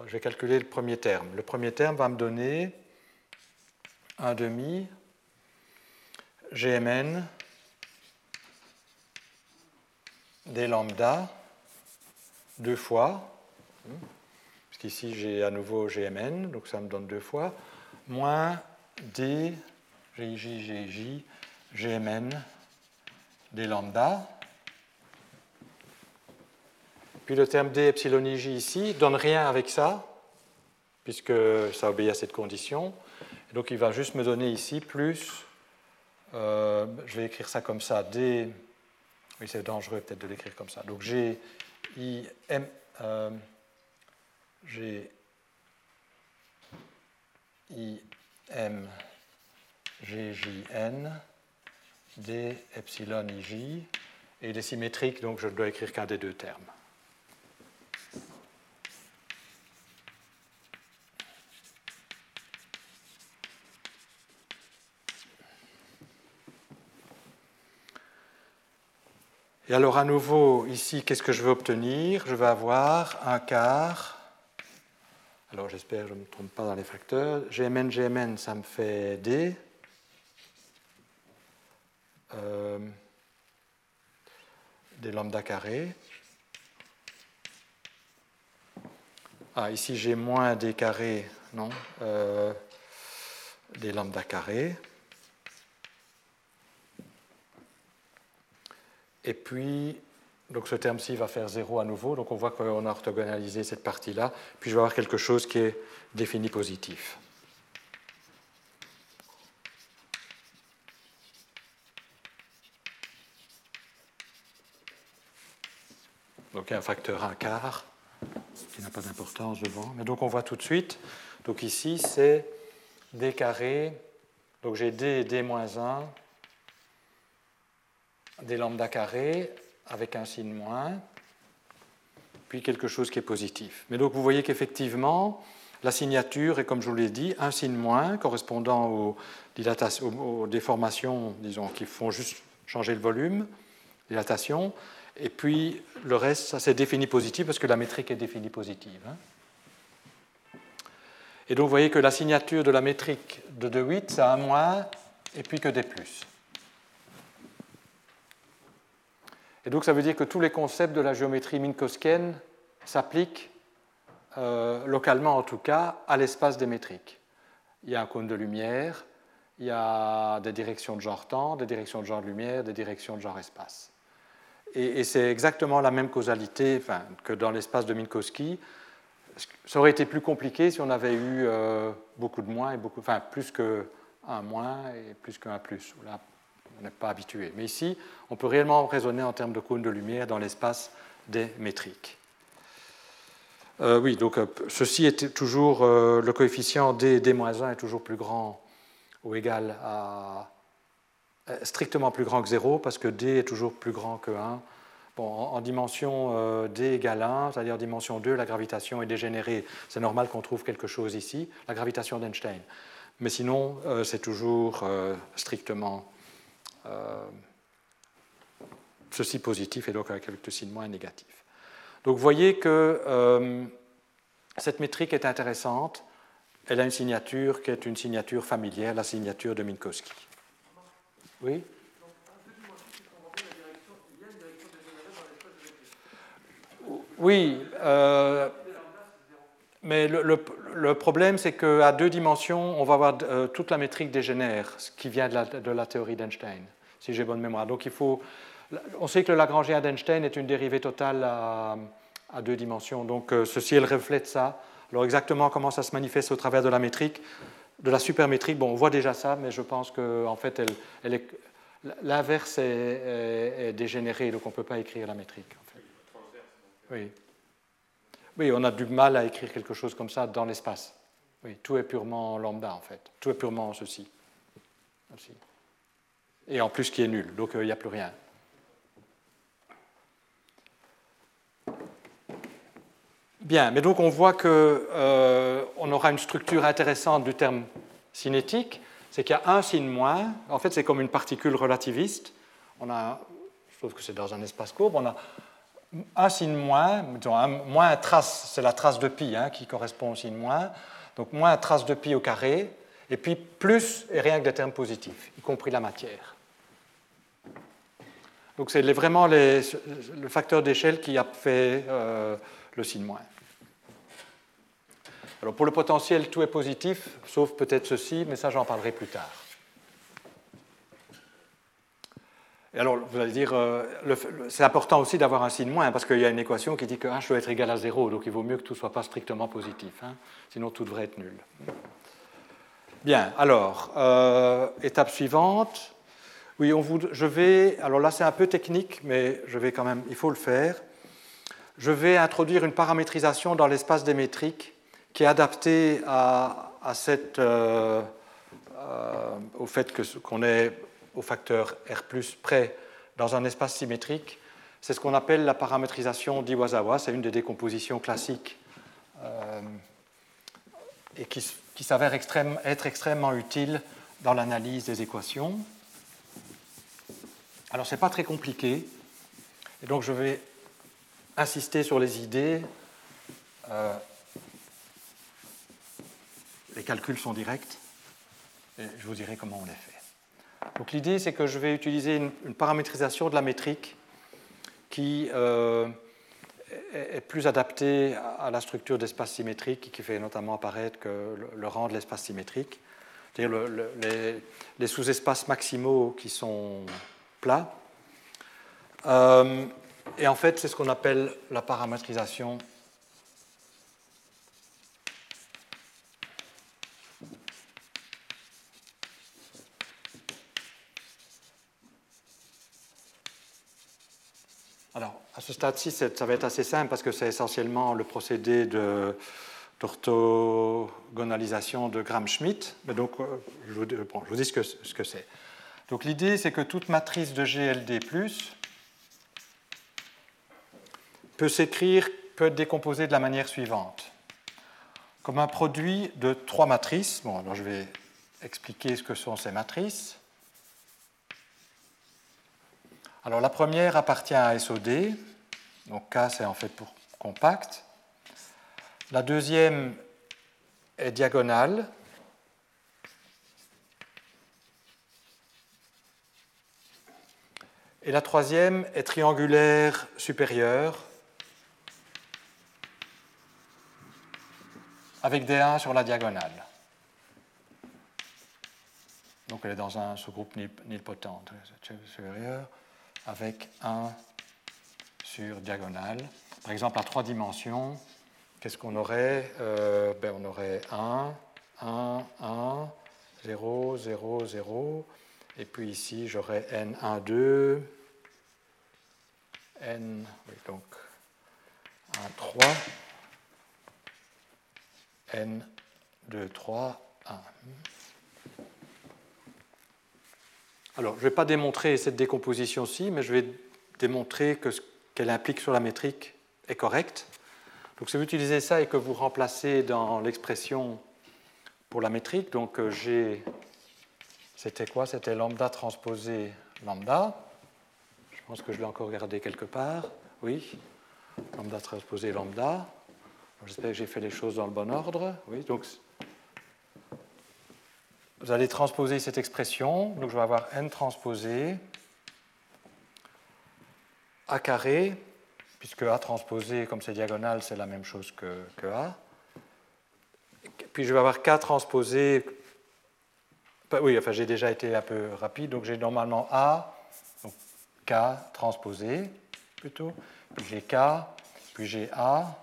[SPEAKER 2] je vais calculer le premier terme. Le premier terme va me donner un demi Gmn des lambda deux fois, puisqu'ici j'ai à nouveau Gmn, donc ça me donne deux fois, moins d, Gj, Gmn des lambda. Puis le terme d epsilon ij ici donne rien avec ça, puisque ça obéit à cette condition. donc il va juste me donner ici plus, euh, je vais écrire ça comme ça, d, oui c'est dangereux peut-être de l'écrire comme ça, donc g, i, m, euh, i, m, g, j, n, d epsilon ij, et il est symétrique, donc je ne dois écrire qu'un des deux termes. Et alors à nouveau, ici, qu'est-ce que je veux obtenir? Je vais avoir un quart. Alors j'espère que je ne me trompe pas dans les facteurs. Gmn, Gmn, ça me fait D. Euh, des lambda carrés. Ah, ici j'ai moins des carrés, non euh, Des lambda carrés. Et puis, donc ce terme-ci va faire 0 à nouveau. Donc on voit qu'on a orthogonalisé cette partie-là. Puis je vais avoir quelque chose qui est défini positif. Donc un facteur 1 quart qui n'a pas d'importance devant. Mais donc on voit tout de suite. Donc ici c'est d carré. Donc j'ai d et d moins 1 des lambda carrés avec un signe moins, puis quelque chose qui est positif. Mais donc vous voyez qu'effectivement, la signature est, comme je vous l'ai dit, un signe moins correspondant aux, aux, déformations, disons, qui font juste changer le volume, dilatation, et puis le reste, ça c'est défini positif parce que la métrique est définie positive. Hein. Et donc vous voyez que la signature de la métrique de 2,8, c'est un moins et puis que des plus. Et donc ça veut dire que tous les concepts de la géométrie minkowskienne s'appliquent, euh, localement en tout cas, à l'espace des métriques. Il y a un cône de lumière, il y a des directions de genre temps, des directions de genre lumière, des directions de genre espace. Et, c'est exactement la même causalité que dans l'espace de Minkowski. Ça aurait été plus compliqué si on avait eu euh, beaucoup de moins, et beaucoup, enfin plus qu'un moins et plus qu'un plus. Là, on n'est pas habitué. Mais ici, on peut réellement raisonner en termes de cône de lumière dans l'espace des métriques. Euh, oui, donc euh, ceci est toujours, le coefficient d, d-1 est toujours plus grand ou égal à strictement plus grand que 0 parce que d est toujours plus grand que 1. Bon, en, dimension d égale 1, c'est-à-dire en dimension 2, la gravitation est dégénérée. C'est normal qu'on trouve quelque chose ici, la gravitation d'Einstein. Mais sinon, c'est toujours strictement euh, ceci positif et donc avec le signe moins négatif. Donc vous voyez que euh, cette métrique est intéressante. Elle a une signature qui est une signature familière, la signature de Minkowski. Oui Oui. Euh, mais le, problème, c'est qu'à deux dimensions, on va avoir euh, toute la métrique dégénère, ce qui vient de la, de la théorie d'Einstein, si j'ai bonne mémoire. Donc il faut, on sait que le Lagrangien d'Einstein est une dérivée totale à, à deux dimensions. Donc euh, ceci, elle reflète ça. Alors exactement comment ça se manifeste au travers de la métrique, de la supermétrique, bon, on voit déjà ça, mais je pense qu'en en fait, elle, est, l'inverse est, dégénéré, donc on ne peut pas écrire la métrique. Oui. Oui, on a du mal à écrire quelque chose comme ça dans l'espace. Oui, tout est purement lambda en fait. Tout est purement ceci. Et en plus qui est nul, donc euh, il n'y a plus rien. Bien, mais donc on voit qu'on euh, aura une structure intéressante du terme cinétique, c'est qu'il y a un signe moins. En fait, c'est comme une particule relativiste. On a, je trouve que c'est dans un espace courbe, on a un signe moins, moins trace, c'est la trace de pi hein, qui correspond au signe moins, donc moins trace de pi au carré, et puis plus et rien que des termes positifs, y compris la matière. Donc c'est vraiment le facteur d'échelle qui a fait euh, le signe moins. Alors pour le potentiel, tout est positif, sauf peut-être ceci, mais ça j'en parlerai plus tard. Et alors, vous allez dire, euh, c'est important aussi d'avoir un signe moins, parce qu'il y a une équation qui dit que h doit être égal à 0, donc il vaut mieux que tout ne soit pas strictement positif, hein, sinon tout devrait être nul. Bien, alors, euh, étape suivante. Oui, je vais, alors là c'est un peu technique, mais je vais quand même, il faut le faire. Je vais introduire une paramétrisation dans l'espace des métriques qui est adaptée à, cette, euh, au fait qu'on est au facteur R près dans un espace symétrique. C'est ce qu'on appelle la paramétrisation d'Iwasawa. C'est une des décompositions classiques euh, et qui, s'avère être extrêmement utile dans l'analyse des équations. Alors, ce n'est pas très compliqué. Et donc, je vais insister sur les idées. Euh, les calculs sont directs. Et je vous dirai comment on les fait. Donc l'idée, c'est que je vais utiliser une, paramétrisation de la métrique qui euh, est plus adaptée à la structure d'espace symétrique, qui fait notamment apparaître que le, rang de l'espace symétrique, c'est-à-dire les, sous-espaces maximaux qui sont plats. Euh, et en fait, c'est ce qu'on appelle la paramétrisation À ce stade-ci, ça va être assez simple parce que c'est essentiellement le procédé d'orthogonalisation de, Gram-Schmidt. donc, euh, je vous, dis ce que, ce que c'est. Donc, l'idée, c'est que toute matrice de GLD, peut s'écrire, peut être décomposée de la manière suivante. Comme un produit de trois matrices. Bon, alors je vais expliquer ce que sont ces matrices. Alors la première appartient à SOD, donc K c'est en fait pour compact. La deuxième est diagonale. Et la troisième est triangulaire supérieure avec des 1 sur la diagonale. Donc elle est dans un sous-groupe nilpotent supérieur avec 1 sur diagonale. Par exemple, à trois dimensions, qu'est-ce qu'on aurait? Euh, ben, On aurait 1, 1, 1, 0, 0, 0. Et puis ici, j'aurais n 1, 2, n, oui, donc 1, 3, n, 2, 3, 1. Alors, je ne vais pas démontrer cette décomposition-ci, mais je vais démontrer que ce qu'elle implique sur la métrique est correct. Donc, si vous utilisez ça et que vous remplacez dans l'expression pour la métrique, donc euh, G, c'était quoi? C'était lambda transposé lambda. Je pense que je l'ai encore gardé quelque part. Oui, lambda transposé lambda. J'espère que j'ai fait les choses dans le bon ordre. Oui, donc vous allez transposer cette expression. Donc je vais avoir n transposé a carré, puisque a transposé, comme c'est diagonal, c'est la même chose que, A, puis je vais avoir K transposé. Oui, enfin j'ai déjà été un peu rapide, donc j'ai normalement A, donc K transposé plutôt, puis j'ai K, puis j'ai A,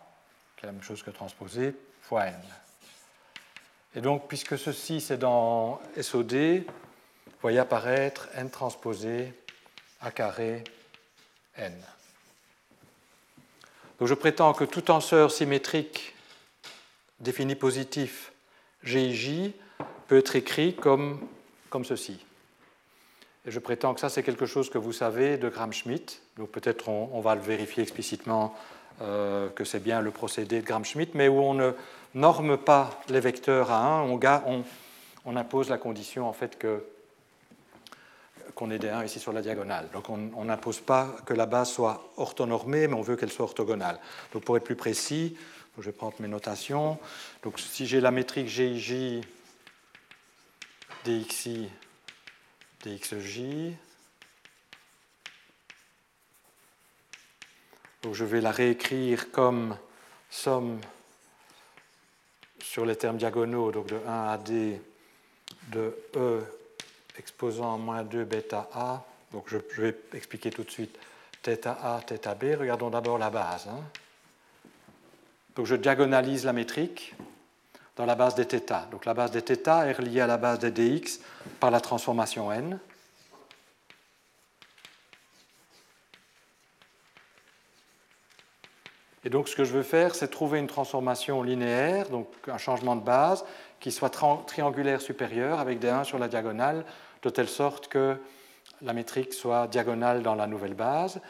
[SPEAKER 2] qui est la même chose que transposé, fois N. Et donc, puisque ceci c'est dans SOD, vous voyez apparaître N transposé A carré N. Donc je prétends que tout tenseur symétrique défini positif GIJ peut être écrit comme, comme ceci. Et je prétends que ça, c'est quelque chose que vous savez de Gram-Schmidt. Donc peut-être on, va le vérifier explicitement euh, que c'est bien le procédé de Gram-Schmidt, mais où on ne norme pas les vecteurs à 1, on, on impose la condition en fait que qu'on ait des 1 ici sur la diagonale. Donc on n'impose pas que la base soit orthonormée, mais on veut qu'elle soit orthogonale. Donc pour être plus précis, je vais prendre mes notations. Donc si j'ai la métrique GIJ DXI DXJ, donc je vais la réécrire comme somme sur les termes diagonaux, donc de 1 à D de E exposant moins 2 bêta A. Donc je, vais expliquer tout de suite θ A, θ B. Regardons d'abord la base. Hein. Donc je diagonalise la métrique dans la base des θ. Donc la base des θ est reliée à la base des dx par la transformation n. Et donc ce que je veux faire, c'est trouver une transformation linéaire, donc un changement de base, qui soit triangulaire supérieur avec des 1 sur la diagonale, de telle sorte que la métrique soit diagonale dans la nouvelle base.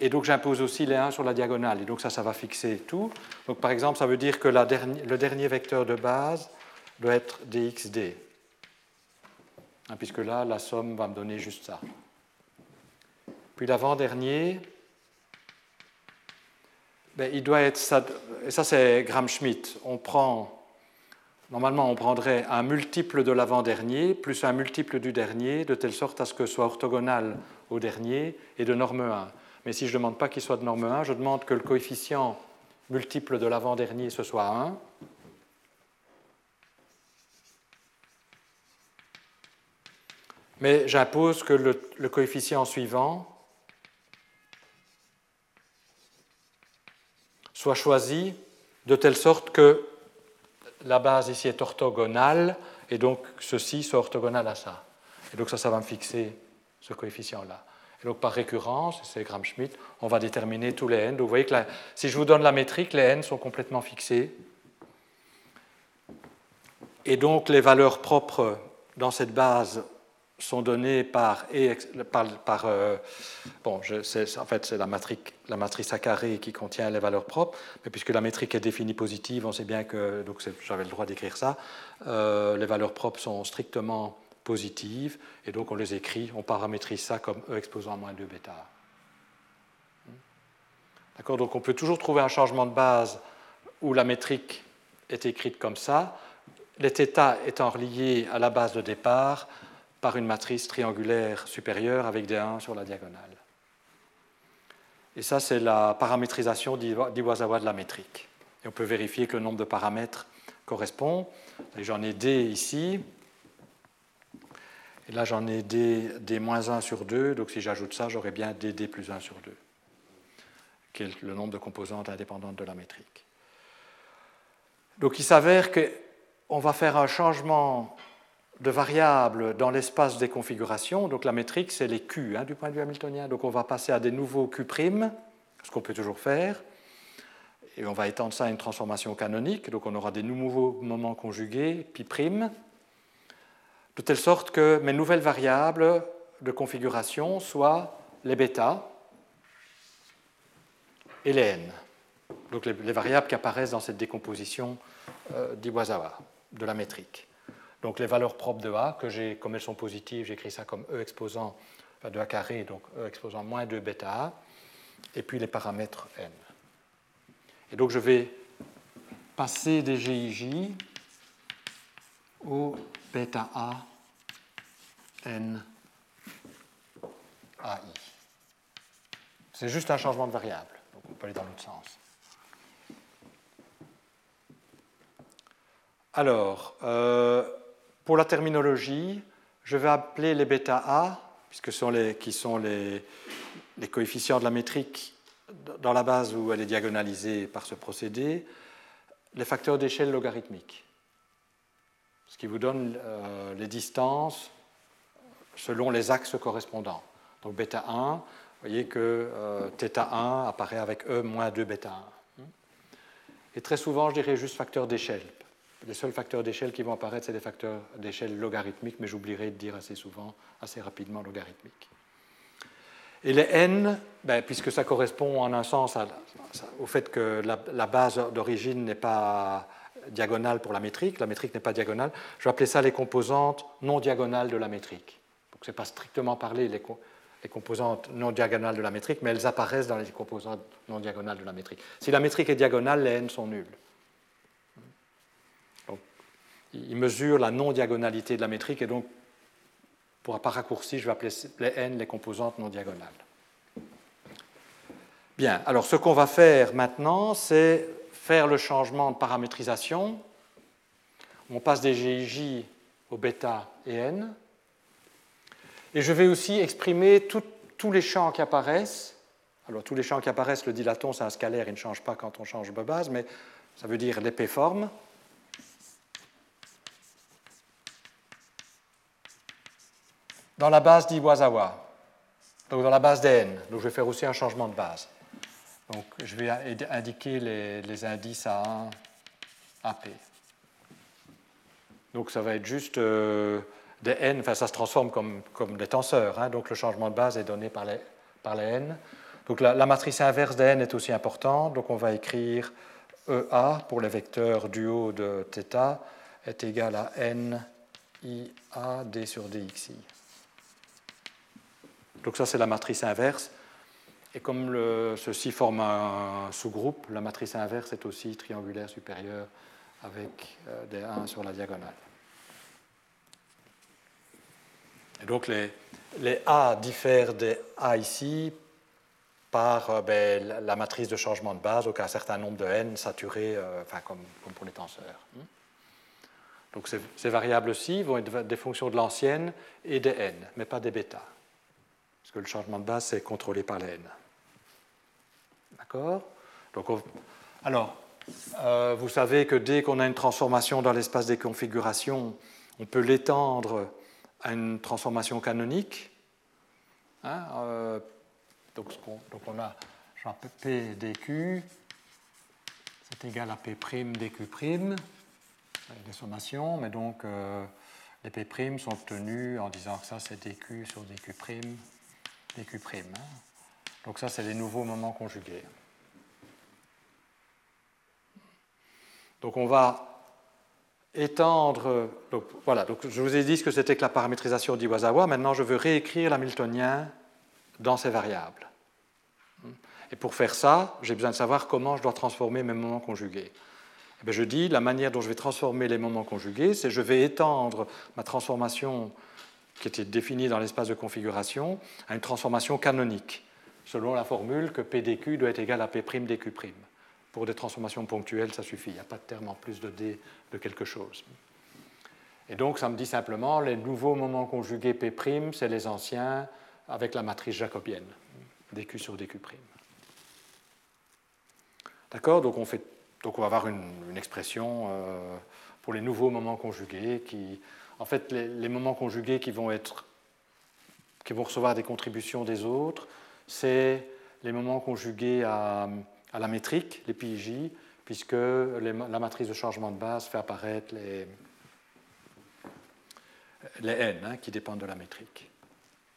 [SPEAKER 2] Et donc j'impose aussi les 1 sur la diagonale. Et donc ça, ça va fixer tout. Donc par exemple, ça veut dire que le dernier vecteur de base doit être dxd. Hein, puisque là, la somme va me donner juste ça. Puis l'avant-dernier, ben, il doit être... Et ça c'est Gram-Schmidt. On prend... Normalement, on prendrait un multiple de l'avant-dernier plus un multiple du dernier, de telle sorte à ce que soit orthogonal au dernier et de norme 1. Mais si je ne demande pas qu'il soit de norme 1, je demande que le coefficient multiple de l'avant-dernier, ce soit 1. Mais j'impose que le, coefficient suivant soit choisi de telle sorte que la base ici est orthogonale et donc ceci soit orthogonal à ça. Et donc ça, ça va me fixer ce coefficient-là donc par récurrence, c'est Gram-Schmidt, on va déterminer tous les n. Donc vous voyez que si je vous donne la métrique, les n sont complètement fixés. Et donc les valeurs propres dans cette base sont données par, par, euh, bon, en fait c'est la matrice, la matrice à carré qui contient les valeurs propres, mais puisque la métrique est définie positive, on sait bien que, donc j'avais le droit d'écrire ça, euh, les valeurs propres sont strictement positives, et donc on les écrit, on paramétrise ça comme E exposant à moins 2 bêta. D'accord Donc on peut toujours trouver un changement de base où la métrique est écrite comme ça, les θ étant reliés à la base de départ par une matrice triangulaire supérieure avec des 1 sur la diagonale. Et ça, c'est la paramétrisation d'Iwasawa de la métrique. Et on peut vérifier que le nombre de paramètres correspond. J'en ai D ici, et là, j'en ai d, moins 1 sur 2, donc si j'ajoute ça, j'aurai bien dd plus 1 sur 2, qui est le nombre de composantes indépendantes de la métrique. Donc il s'avère qu'on va faire un changement de variable dans l'espace des configurations. Donc la métrique, c'est les Q hein, du point de vue hamiltonien. Donc on va passer à des nouveaux Q', ce qu'on peut toujours faire. Et on va étendre ça à une transformation canonique. Donc on aura des nouveaux moments conjugués, pi' de telle sorte que mes nouvelles variables de configuration soient les bêta et les n. Donc les, variables qui apparaissent dans cette décomposition euh, de la métrique. Donc les valeurs propres de A, que j'ai, comme elles sont positives, j'écris ça comme E exposant de A carré, donc E exposant moins 2 bêta A, et puis les paramètres n. Et donc je vais passer des GIJ au bêta A n AI. C'est juste un changement de variable, donc on peut aller dans l'autre sens. Alors, euh, pour la terminologie, je vais appeler les bêta A, puisque ce sont les, qui sont les, coefficients de la métrique dans la base où elle est diagonalisée par ce procédé, les facteurs d'échelle logarithmiques, ce qui vous donne euh, les distances selon les axes correspondants. Donc bêta 1, vous voyez que euh, θ 1 apparaît avec E moins 2 bêta 1. Et très souvent, je dirais juste facteurs d'échelle. Les seuls facteurs d'échelle qui vont apparaître, c'est des facteurs d'échelle logarithmiques, mais j'oublierai de dire assez souvent, assez rapidement logarithmiques. Et les n, ben, puisque ça correspond en un sens au fait que la, base d'origine n'est pas diagonale pour la métrique, la métrique n'est pas diagonale, je vais appeler ça les composantes non diagonales de la métrique. Donc ce n'est pas strictement parler les, les, composantes non diagonales de la métrique, mais elles apparaissent dans les composantes non diagonales de la métrique. Si la métrique est diagonale, les n sont nuls. Il mesure la non-diagonalité de la métrique et donc pour, par raccourci, je vais appeler les n les composantes non diagonales. Bien, alors ce qu'on va faire maintenant, c'est faire le changement de paramétrisation. On passe des GIJ au bêta et n. Et je vais aussi exprimer tous les champs qui apparaissent. Alors tous les champs qui apparaissent, le dilaton, c'est un scalaire, il ne change pas quand on change de base, mais ça veut dire l'épée forme. Dans la base d'Iwasawa, donc dans la base d'N. Donc je vais faire aussi un changement de base. Donc je vais indiquer les, indices A1, AP. Donc ça va être juste euh, des N, enfin ça se transforme comme, comme des tenseurs, hein. donc le changement de base est donné par les, par les N. Donc la, matrice inverse de N est aussi importante, donc on va écrire EA pour les vecteurs du haut de θ est égal à N IA D sur DXI. Donc ça, c'est la matrice inverse. Et comme ceci forme un sous-groupe, la matrice inverse est aussi triangulaire supérieure avec euh, des 1 sur la diagonale. Et donc les, A diffèrent des A ici par euh, ben, la matrice de changement de base, donc un certain nombre de n saturés, euh, enfin, comme, pour les tenseurs. Donc ces, ces variables-ci vont être des fonctions de l'ancienne et des n, mais pas des bêta que le changement de base est contrôlé par la n. D'accord? Alors, euh, vous savez que dès qu'on a une transformation dans l'espace des configurations, on peut l'étendre à une transformation canonique. Hein, euh, donc, on a P dq, c'est égal à P' dq', des sommations, mais donc euh, les P' sont obtenus en disant que ça c'est dq sur dq' Donc ça, c'est les nouveaux moments conjugués. Donc on va étendre. Voilà, donc je vous ai dit ce que c'était que la paramétrisation d'Iwasawa. Maintenant, je veux réécrire l'hamiltonien dans ces variables. Et pour faire ça, j'ai besoin de savoir comment je dois transformer mes moments conjugués. Et eh je dis, la manière dont je vais transformer les moments conjugués, c'est je vais étendre ma transformation qui était définie dans l'espace de configuration, à une transformation canonique, selon la formule que PDQ doit être égal à P'dQ'. Pour des transformations ponctuelles, ça suffit. Il n'y a pas de terme en plus de D de quelque chose. Et donc, ça me dit simplement, les nouveaux moments conjugués P', c'est les anciens avec la matrice jacobienne, dQ sur dQ'. D'accord? Donc donc on va avoir une, expression euh, pour les nouveaux moments conjugués qui, en fait, les, moments conjugués qui vont, être, qui vont recevoir des contributions des autres, c'est les moments conjugués à, la métrique, les PIJ, puisque la matrice de changement de base fait apparaître les, n hein, qui dépendent de la métrique.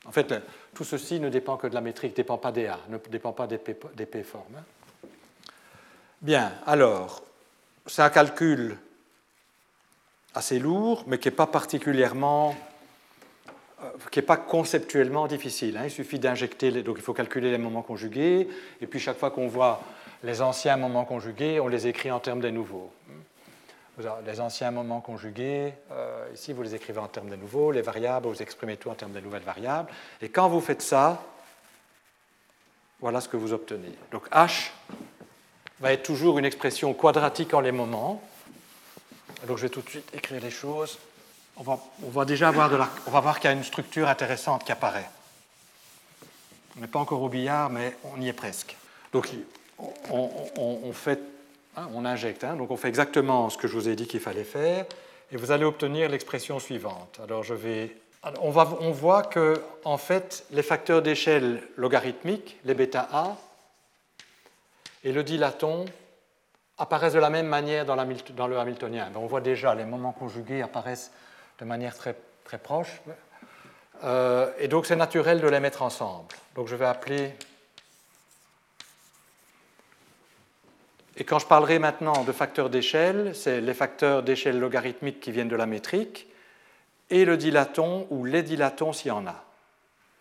[SPEAKER 2] En fait, tout ceci ne dépend que de la métrique, ne dépend pas des A, ne dépend pas des P, formes. Hein. Bien, alors, c'est un calcul assez lourd, mais qui n'est pas particulièrement, euh, qui n'est pas conceptuellement difficile. Hein. Il suffit d'injecter, donc il faut calculer les moments conjugués, et puis chaque fois qu'on voit les anciens moments conjugués, on les écrit en termes des nouveaux. Les anciens moments conjugués, euh, ici vous les écrivez en termes des nouveaux, les variables, vous exprimez tout en termes des nouvelles variables, et quand vous faites ça, voilà ce que vous obtenez. Donc H va être toujours une expression quadratique en les moments, Donc je vais tout de suite écrire les choses. On va, déjà voir, de la, on va voir qu'il y a une structure intéressante qui apparaît. On n'est pas encore au billard, mais on y est presque. Donc on, fait, hein, on injecte, hein. donc on fait exactement ce que je vous ai dit qu'il fallait faire, et vous allez obtenir l'expression suivante. Alors je vais, on, on voit que en fait les facteurs d'échelle logarithmiques, les bêta a et le dilaton apparaissent de la même manière dans, le hamiltonien. on voit déjà les moments conjugués apparaissent de manière très, très proche. Euh, et donc c'est naturel de les mettre ensemble. Donc je vais appeler. Et quand je parlerai maintenant de facteurs d'échelle, c'est les facteurs d'échelle logarithmiques qui viennent de la métrique et le dilaton ou les dilatons s'il y en a.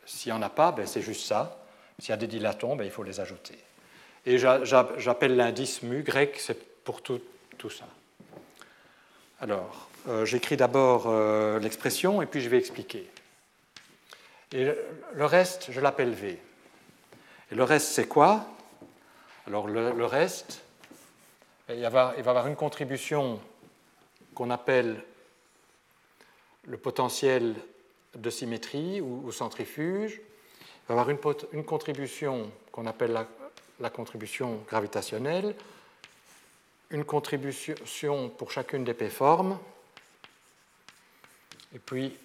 [SPEAKER 2] S'il n'y en a pas, ben c'est juste ça. S'il y a des dilatons, ben il faut les ajouter. Et j'appelle l'indice mu grec, c'est pour tout, tout, ça. Alors, euh, j'écris d'abord euh, l'expression et puis je vais expliquer. Et le, reste, je l'appelle V. Et le reste, c'est quoi? Alors, le, reste, il va, y avoir une contribution qu'on appelle le potentiel de symétrie ou, centrifuge. Il va y avoir une, une contribution qu'on appelle la la contribution gravitationnelle, une contribution pour chacune des P-formes, et puis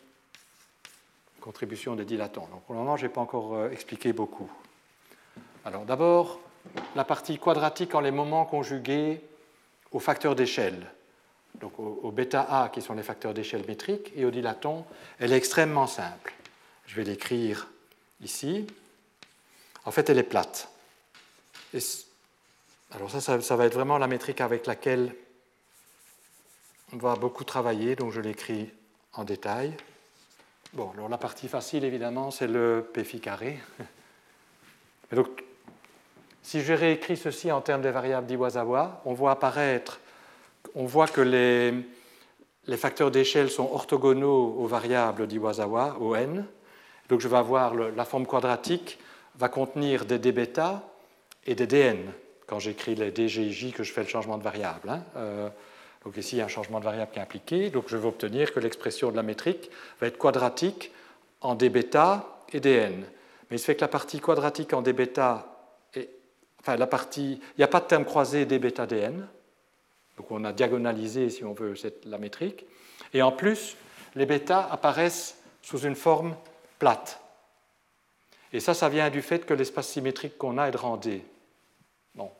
[SPEAKER 2] contribution des dilatants. Donc pour le moment, je n'ai pas encore euh, expliqué beaucoup. Alors d'abord, la partie quadratique en les moments conjugués aux facteurs d'échelle, donc au, bêta A qui sont les facteurs d'échelle métriques, et au dilaton, elle est extrêmement simple. Je vais l'écrire ici. En fait, elle est plate alors ça, ça, va être vraiment la métrique avec laquelle on va beaucoup travailler, donc je l'écris en détail. Bon, alors la partie facile, évidemment, c'est le phi carré. Donc, si je réécris ceci en termes des variables d'Iwasawa, on voit apparaître, on voit que les, facteurs d'échelle sont orthogonaux aux variables d'Iwasawa, au n. Donc je vais avoir la forme quadratique va contenir des d bêta et des dn, quand j'écris les dgj que je fais le changement de variable. Hein. Euh, donc ici, il y a un changement de variable qui est impliqué, donc je vais obtenir que l'expression de la métrique va être quadratique en d bêta et dn. Mais il se fait que la partie quadratique en d bêta, enfin la partie, il n'y a pas de terme croisé d bêta dn, donc on a diagonalisé, si on veut, cette, la métrique. Et en plus, les bêtas apparaissent sous une forme plate. Et ça, ça vient du fait que l'espace symétrique qu'on a est de D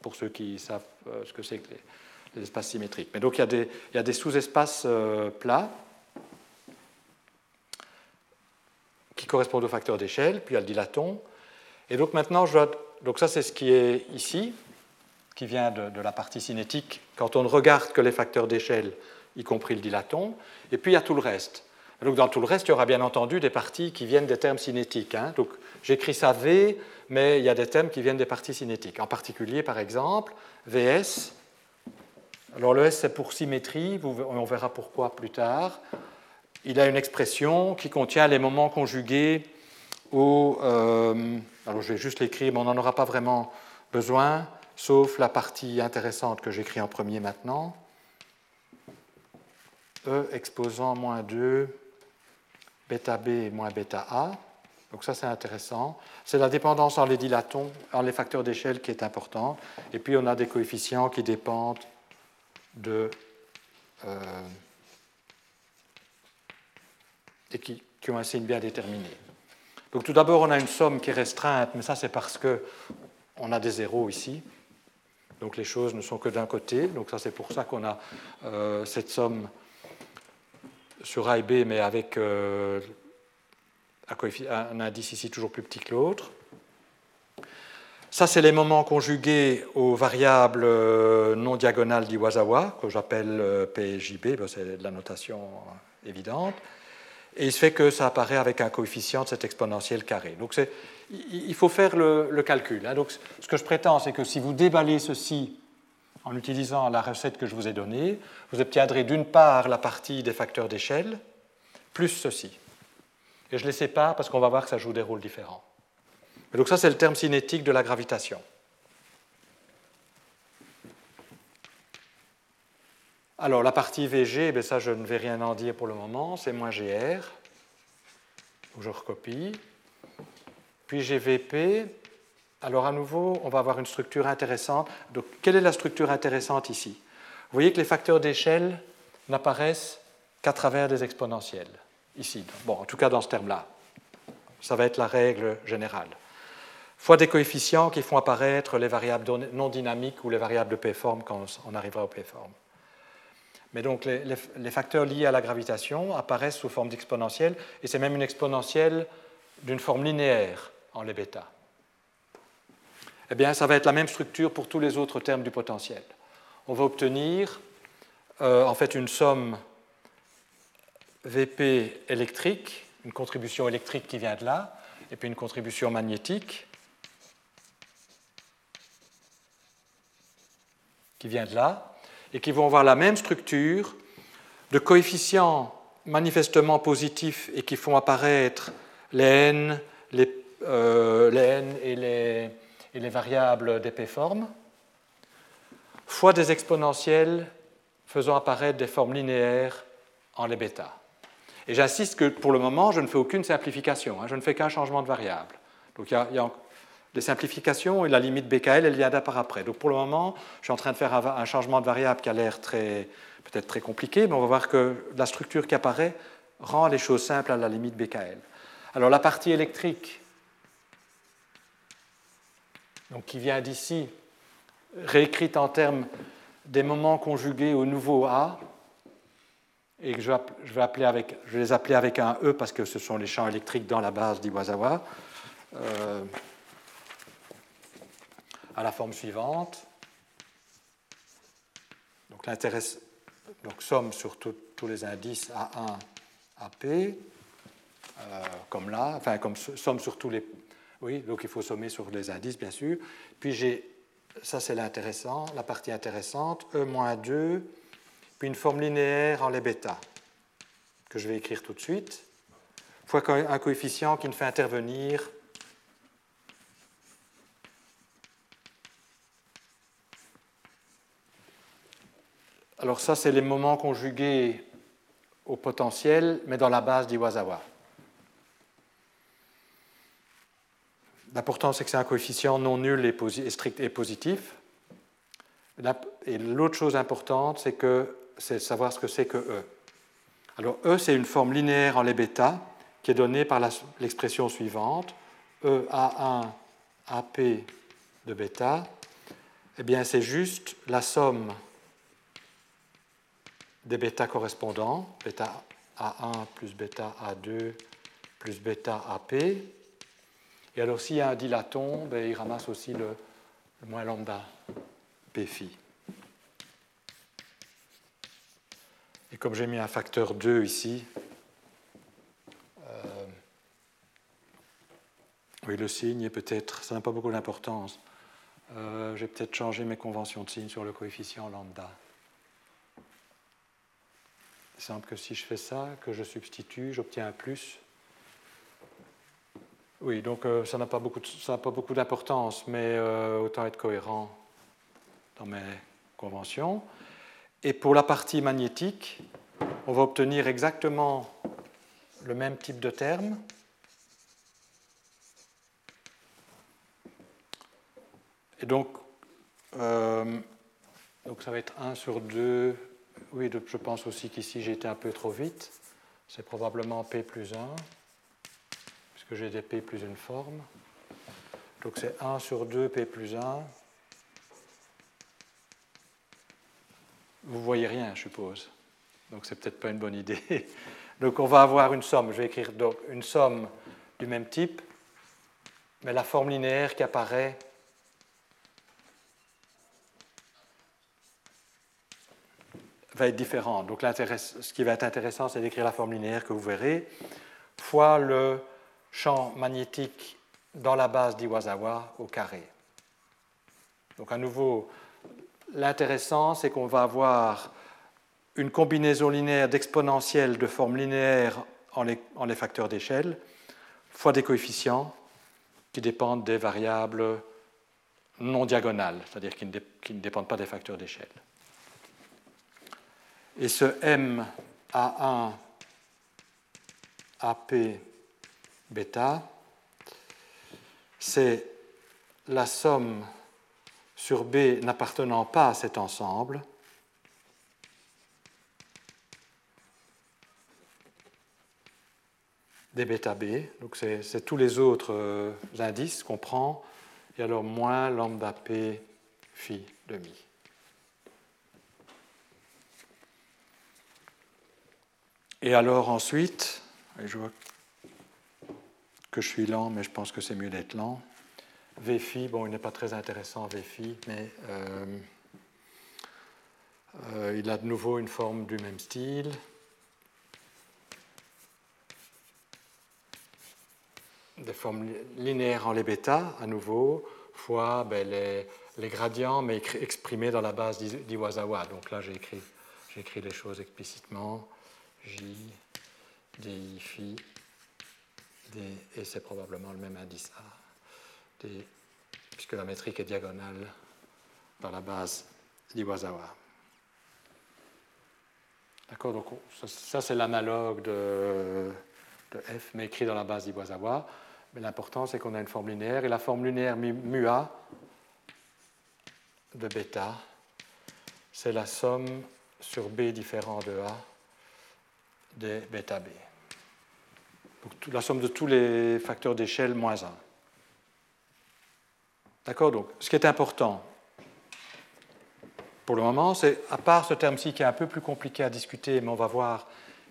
[SPEAKER 2] pour ceux qui savent euh, ce que c'est que les, espaces symétriques. Mais donc il y a des, sous-espaces euh, plats qui correspondent au facteur d'échelle, puis il y a le dilaton. Et donc maintenant, je donc ça c'est ce qui est ici, qui vient de, la partie cinétique, quand on ne regarde que les facteurs d'échelle, y compris le dilaton, et puis il y a tout le reste. Donc dans tout le reste, il y aura bien entendu des parties qui viennent des termes cinétiques. Hein. Donc j'écris ça V, mais il y a des thèmes qui viennent des parties cinétiques. En particulier, par exemple, VS. Alors le S, c'est pour symétrie, on verra pourquoi plus tard. Il a une expression qui contient les moments conjugués au... Euh, alors je vais juste l'écrire, mais on n'en aura pas vraiment besoin, sauf la partie intéressante que j'écris en premier maintenant. E exposant moins 2, bêta B moins bêta A. Donc ça, c'est intéressant. C'est la dépendance en les dilatons, en les facteurs d'échelle qui est importante. Et puis, on a des coefficients qui dépendent de... Euh, et qui, ont un signe bien déterminé. Donc tout d'abord, on a une somme qui est restreinte, mais ça, c'est parce qu'on a des zéros ici. Donc les choses ne sont que d'un côté. Donc ça, c'est pour ça qu'on a euh, cette somme sur A et B, mais avec euh, un indice ici toujours plus petit que l'autre. Ça, c'est les moments conjugués aux variables euh, non diagonales d'Iwasawa, que j'appelle euh, PJB, c'est de la notation évidente. Et il se fait que ça apparaît avec un coefficient de cette exponentielle carrée. Donc il faut faire le, calcul. Hein. Donc ce que je prétends, c'est que si vous déballez ceci en utilisant la recette que je vous ai donnée, vous obtiendrez d'une part la partie des facteurs d'échelle, plus ceci. Et je les sépare parce qu'on va voir que ça joue des rôles différents. Donc ça, c'est le terme cinétique de la gravitation. Alors la partie VG, ben ça je ne vais rien en dire pour le moment, c'est moins GR. Je recopie. Puis j'ai VP. Alors à nouveau, on va avoir une structure intéressante. Donc quelle est la structure intéressante ici? Vous voyez que les facteurs d'échelle n'apparaissent qu'à travers des exponentielles, ici. Bon, en tout cas dans ce terme-là. Ça va être la règle générale. Fois des coefficients qui font apparaître les variables non dynamiques ou les variables de P-forme quand on arrivera au P-forme. Mais donc les, facteurs liés à la gravitation apparaissent sous forme d'exponentielle, et c'est même une exponentielle d'une forme linéaire en les bêta. Eh bien, ça va être la même structure pour tous les autres termes du potentiel. On va obtenir euh, en fait une somme VP électrique, une contribution électrique qui vient de là, et puis une contribution magnétique qui vient de là, et qui vont avoir la même structure de coefficients manifestement positifs et qui font apparaître les n, les, euh, n et, les, et les, variables d'épée forme, fois des exponentielles faisant apparaître des formes linéaires en les bêta. Et j'insiste que pour le moment, je ne fais aucune simplification, hein, je ne fais qu'un changement de variable. Donc il y, a, des simplifications et la limite BKL, elle viendra par après. Donc pour le moment, je suis en train de faire un changement de variable qui a l'air peut-être très compliqué, mais on va voir que la structure qui apparaît rend les choses simples à la limite BKL. Alors la partie électrique, donc qui vient d'ici, réécrite en termes des moments conjugués au nouveau A, et que je vais, appeler avec, je les appeler avec un E parce que ce sont les champs électriques dans la base d'Iwasawa. Euh, à la forme suivante. Donc, donc somme sur tous les indices A1, AP, euh, comme là, enfin comme somme sur tous les... Oui, donc il faut sommer sur les indices, bien sûr. Puis j'ai, ça c'est l'intéressant, la partie intéressante, E-2, puis une forme linéaire en les bêta, que je vais écrire tout de suite, fois un coefficient qui ne fait intervenir Alors ça, c'est les moments conjugués au potentiel, mais dans la base d'Iwasawa. L'important, c'est que c'est un coefficient non nul et, strict et positif. Et l'autre chose importante, c'est que c'est savoir ce que c'est que E. Alors E, c'est une forme linéaire en les bêta qui est donnée par l'expression suivante, E A1 AP de bêta. Eh bien, c'est juste la somme des bêta correspondants, bêta A1 plus bêta A2 plus bêta AP. Et alors s'il y a un dilaton, ben, il ramasse aussi le, moins lambda phi. Et comme j'ai mis un facteur 2 ici, euh, oui, le signe est peut-être, ça n'a pas beaucoup d'importance. Euh, j'ai peut-être changé mes conventions de signe sur le coefficient lambda simple que si je fais ça, que je substitue, j'obtiens un plus. Oui, donc euh, ça n'a pas beaucoup, beaucoup d'importance, mais euh, autant être cohérent dans mes conventions. Et pour la partie magnétique, on va obtenir exactement le même type de terme. Et donc, euh, donc ça va être 1 sur 2 oui, je pense aussi qu'ici j'ai été un peu trop vite. C'est probablement P plus 1, puisque j'ai des P plus une forme. Donc c'est 1 sur 2 P plus 1. Vous voyez rien, je suppose. Donc c'est peut-être pas une bonne idée. Donc on va avoir une somme. Je vais écrire donc une somme du même type, mais la forme linéaire qui apparaît va être différent. Donc ce qui va être intéressant, c'est d'écrire la forme linéaire que vous verrez, fois le champ magnétique dans la base d'Iwasawa au carré. Donc à nouveau, l'intéressant, c'est qu'on va avoir une combinaison linéaire d'exponentielles de forme linéaire en les, facteurs d'échelle, fois des coefficients qui dépendent des variables non diagonales, c'est-à-dire qui, qui ne dépendent pas des facteurs d'échelle. Et ce M A1 AP bêta, c'est la somme sur B n'appartenant pas à cet ensemble des bêta B. Donc c'est tous les autres euh, indices qu'on prend, et alors moins lambda P phi demi. Et alors ensuite, je vois que je suis lent, mais je pense que c'est mieux d'être lent. V phi, bon, il n'est pas très intéressant V phi, mais euh, euh, il a de nouveau une forme du même style. Des formes linéaires en les bêta, à nouveau, fois ben, les, gradients, mais exprimés dans la base d'Iwasawa. Donc là, j'ai écrit, les choses explicitement. J, DI, phi, Et c'est probablement le même indice A, puisque la métrique est diagonale dans la base d'Iwasawa. D'accord Donc ça, c'est l'analogue de, de, F, mais écrit dans la base d'Iwasawa. Mais l'important, c'est qu'on a une forme linéaire, et la forme linéaire mu A de bêta, c'est la somme sur B différent de A des bêta B. Donc, la somme de tous les facteurs d'échelle moins 1. D'accord Donc, ce qui est important pour le moment, c'est, à part ce terme-ci qui est un peu plus compliqué à discuter, mais on va voir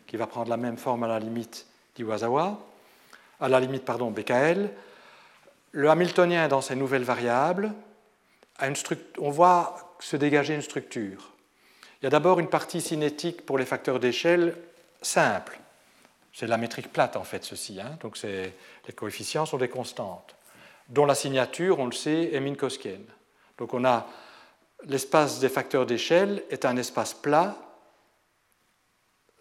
[SPEAKER 2] qu'il va prendre la même forme à la limite d'Iwasawa, à la limite, pardon, BKL, le Hamiltonien dans ses nouvelles variables, a une on voit se dégager une structure. Il y a d'abord une partie cinétique pour les facteurs d'échelle simple. C'est la métrique plate, en fait, ceci. Hein. Donc, les coefficients sont des constantes, dont la signature, on le sait, est minkowskienne. Donc, on a l'espace des facteurs d'échelle est un espace plat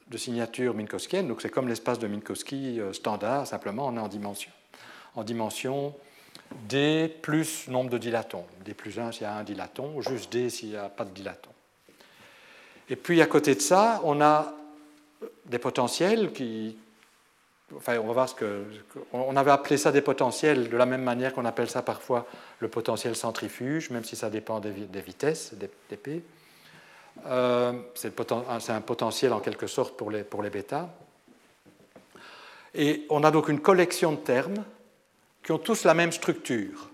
[SPEAKER 2] de signature minkowskienne. Donc, c'est comme l'espace de Minkowski euh, standard, simplement, on est en dimension. En dimension D plus nombre de dilatons. D plus 1 s'il y a un dilaton, juste D s'il n'y a pas de dilaton. Et puis, à côté de ça, on a des potentiels qui. Enfin, on va voir ce que. On avait appelé ça des potentiels de la même manière qu'on appelle ça parfois le potentiel centrifuge, même si ça dépend des, vitesses, des, P. Euh, c'est un potentiel en quelque sorte pour les, pour les bêtas. Et on a donc une collection de termes qui ont tous la même structure.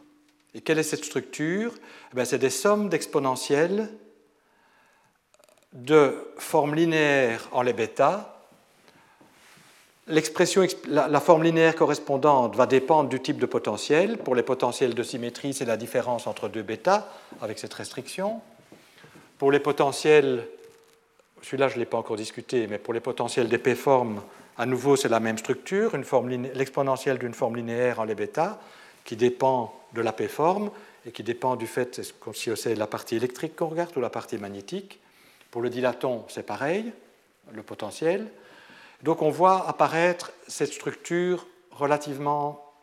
[SPEAKER 2] Et quelle est cette structure? Eh C'est des sommes d'exponentiels de forme linéaire en les bêta, L'expression, la, forme linéaire correspondante va dépendre du type de potentiel. Pour les potentiels de symétrie, c'est la différence entre deux bêta avec cette restriction. Pour les potentiels, celui-là je ne l'ai pas encore discuté, mais pour les potentiels d'épée forme, à nouveau c'est la même structure, l'exponentielle d'une forme linéaire en les bêta qui dépend de la P forme et qui dépend du fait si c'est la partie électrique qu'on regarde ou la partie magnétique. Pour le dilaton, c'est pareil, le potentiel. Donc on voit apparaître cette structure relativement,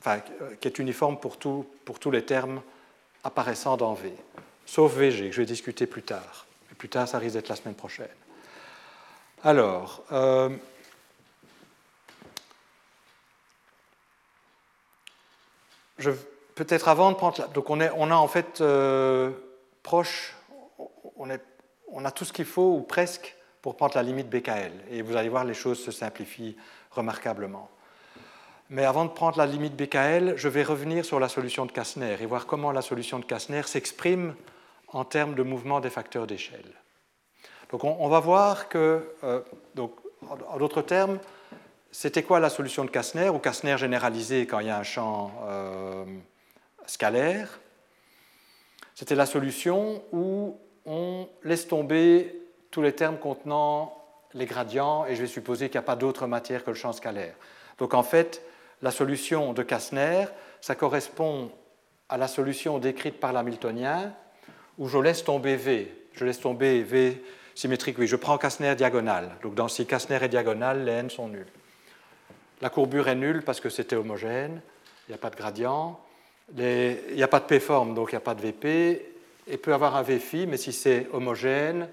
[SPEAKER 2] enfin, qui est uniforme pour, pour tous les termes apparaissant dans V, sauf VG, que je vais discuter plus tard. Et plus tard, ça risque d'être la semaine prochaine. Alors, euh, peut-être avant de prendre... donc on, est, on a en fait euh, proche, on, est, on a tout ce qu'il faut, ou presque, pour prendre la limite BKL. Et vous allez voir, les choses se simplifient remarquablement. Mais avant de prendre la limite BKL, je vais revenir sur la solution de Kastner et voir comment la solution de Kastner s'exprime en termes de mouvement des facteurs d'échelle. Donc on, va voir que, euh, donc, en d'autres termes, c'était quoi la solution de Kastner ou Kastner généralisé quand il y a un champ euh, scalaire? C'était la solution où on laisse tomber tous les termes contenant les gradients, et je vais supposer qu'il n'y a pas d'autre matière que le champ scalaire. Donc en fait, la solution de Kastner, ça correspond à la solution décrite par l'Hamiltonien, où je laisse tomber V. Je laisse tomber V symétrique, oui, je prends Kastner diagonale. Donc dans si Kastner est diagonale, les n sont nuls. La courbure est nulle parce que c'était homogène, il n'y a pas de gradient. il n'y a pas de P forme, donc il n'y a pas de VP. Et peut avoir un V phi, mais si c'est homogène,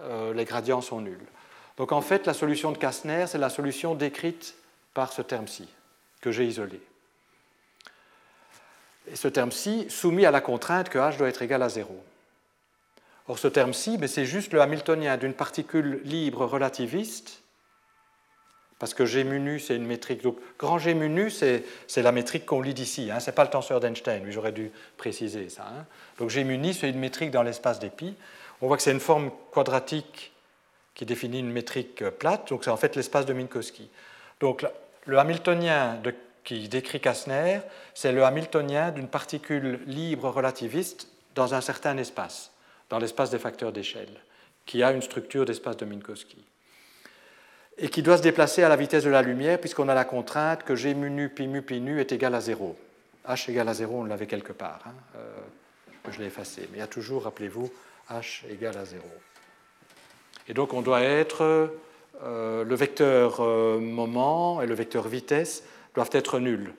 [SPEAKER 2] euh, les gradients sont nuls. Donc en fait, la solution de Kastner, c'est la solution décrite par ce terme-ci, que j'ai isolé. Et ce terme-ci soumis à la contrainte que h doit être égal à 0. Or, ce terme-ci, c'est juste le hamiltonien d'une particule libre relativiste, parce que G c'est une métrique. Donc, grand G mu c'est la métrique qu'on lit d'ici. Hein, ce n'est pas le tenseur d'Einstein, j'aurais dû préciser ça. Hein. Donc, G c'est une métrique dans l'espace des pi. On voit que c'est une forme quadratique qui définit une métrique plate, donc c'est en fait l'espace de Minkowski. Donc, le hamiltonien qui décrit Kastner, c'est le hamiltonien d'une particule libre relativiste dans un certain espace, dans l'espace des facteurs d'échelle, qui a une structure d'espace de Minkowski. Et qui doit se déplacer à la vitesse de la lumière, puisqu'on a la contrainte que G mu pi mu pi nu est égal à 0. H égale à 0, on l'avait quelque part. Hein. Euh, je l'ai effacé. Mais il y a toujours, rappelez-vous, H égale à 0. Et donc on doit être euh, le vecteur euh, moment et le vecteur vitesse doivent être nuls.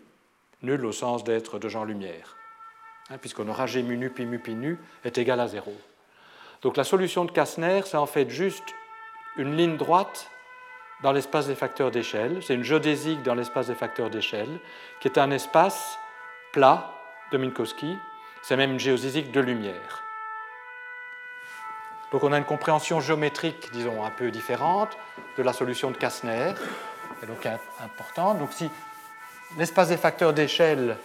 [SPEAKER 2] Nuls au sens d'être de genre-lumière, hein, puisqu'on aura G mu pi mu pi nu est égal à 0. Donc la solution de Kastner, c'est en fait juste une ligne droite dans l'espace des facteurs d'échelle. C'est une géodésique dans l'espace des facteurs d'échelle, qui est un espace plat de Minkowski. C'est même une géodésique de lumière. Donc on a une compréhension géométrique, disons, un peu différente de la solution de Kastner, et donc importante. Donc si l'espace des facteurs d'échelle,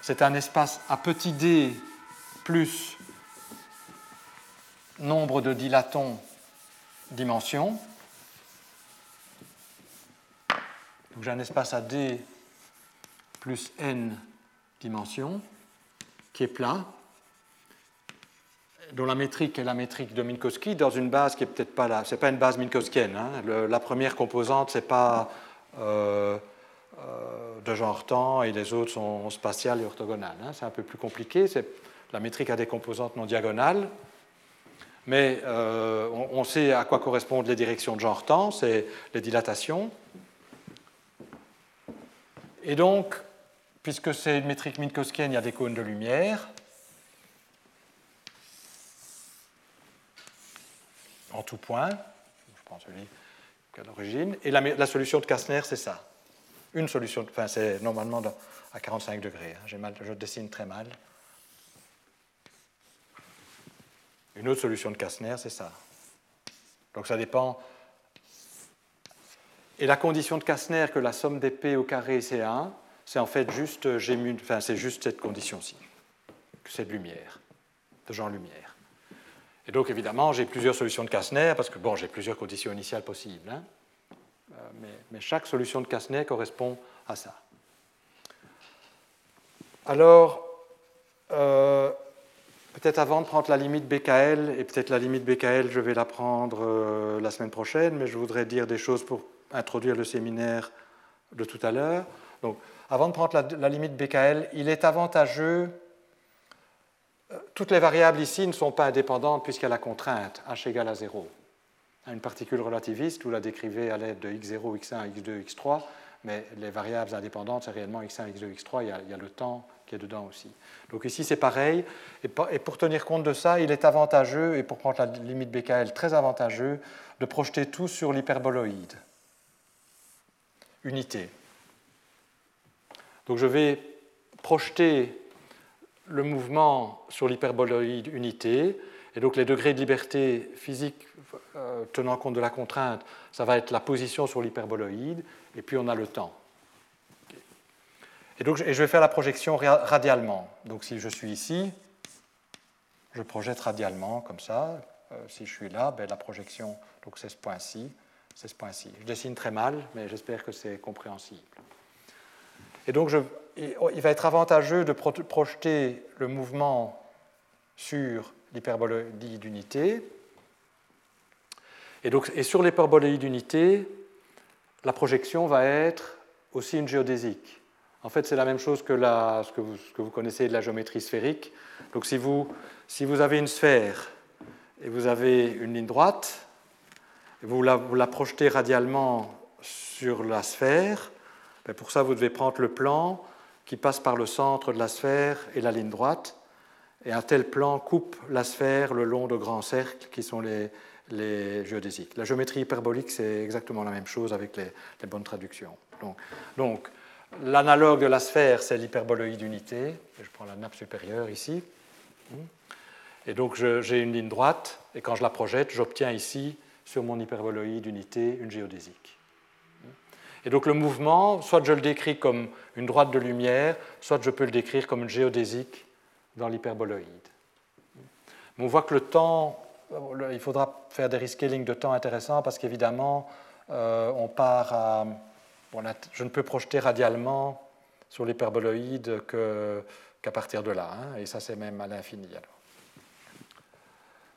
[SPEAKER 2] c'est un espace à petit d plus nombre de dilatons dimension. Donc j'ai un espace à d plus n dimensions qui est plat, dont la métrique est la métrique de Minkowski dans une base qui est peut-être pas là. Ce n'est pas une base minkowskienne. Hein. la première composante, ce n'est pas euh, euh, de genre temps et les autres sont spatiales et orthogonales. Hein. C'est un peu plus compliqué. La métrique a des composantes non diagonales, mais euh, on, sait à quoi correspondent les directions de genre temps, c'est les dilatations. Et donc, puisque c'est une métrique minkowskienne, il y a des cônes de lumière. En tout point, je prends celui qui a l'origine. Et la, solution de Kastner, c'est ça une solution, enfin c'est normalement à 45 degrés, hein. mal, je dessine très mal. Une autre solution de Kastner, c'est ça. Donc ça dépend. Et la condition de Kastner que la somme des P au carré c'est 1, c'est en fait juste, juste cette condition-ci, c'est de lumière, de genre lumière. Et donc évidemment, j'ai plusieurs solutions de Kastner parce que bon, j'ai plusieurs conditions initiales possibles. Hein mais, chaque solution de Kastner correspond à ça. Alors, euh, peut-être avant de prendre la limite BKL, et peut-être la limite BKL, je vais la prendre euh, la semaine prochaine, mais je voudrais dire des choses pour introduire le séminaire de tout à l'heure. Donc, avant de prendre la, limite BKL, il est avantageux. Euh, toutes les variables ici ne sont pas indépendantes puisqu'il y a la contrainte h égale à 0 une particule relativiste, vous la décrivez à l'aide de x0, x1, x2, x3, mais les variables indépendantes, c'est réellement x1, x2, x3, il y, a, il y, a, le temps qui est dedans aussi. Donc ici, c'est pareil, et pour tenir compte de ça, il est avantageux, et pour prendre la limite BKL, très avantageux, de projeter tout sur l'hyperboloïde. Unité. Donc je vais projeter le mouvement sur l'hyperboloïde unité, et donc les degrés de liberté physique euh, tenant compte de la contrainte, ça va être la position sur l'hyperboloïde, et puis on a le temps. Et donc je vais faire la projection radialement. Donc si je suis ici, je projette radialement comme ça. Euh, si je suis là, ben, la projection, donc c'est ce point-ci, c'est ce point-ci. Je dessine très mal, mais j'espère que c'est compréhensible. Et donc je, il va être avantageux de projeter le mouvement sur l'hyperboloïde d'unité, et, et sur l'hyperboloïde d'unité, la projection va être aussi une géodésique. En fait, c'est la même chose que, ce, que vous, connaissez de la géométrie sphérique. Donc, si vous, si vous avez une sphère et vous avez une ligne droite, vous la, projetez radialement sur la sphère, ben, pour ça, vous devez prendre le plan qui passe par le centre de la sphère et la ligne droite. Et un tel plan coupe la sphère le long de grands cercles qui sont les, les géodésiques. La géométrie hyperbolique, c'est exactement la même chose avec les, bonnes traductions. Donc, donc l'analogue de la sphère, c'est l'hyperboloïde unité. Je prends la nappe supérieure ici. Et donc j'ai une ligne droite, et quand je la projette, j'obtiens ici, sur mon hyperboloïde unité, une géodésique. Et donc le mouvement, soit je le décris comme une droite de lumière, soit je peux le décrire comme une géodésique dans l'hyperboloïde. on voit que le temps, il faudra faire des rescaling de temps intéressants parce qu'évidemment, euh, on part à. je ne peux projeter radialement sur l'hyperboloïde qu'à partir de là, hein, et ça c'est même à l'infini.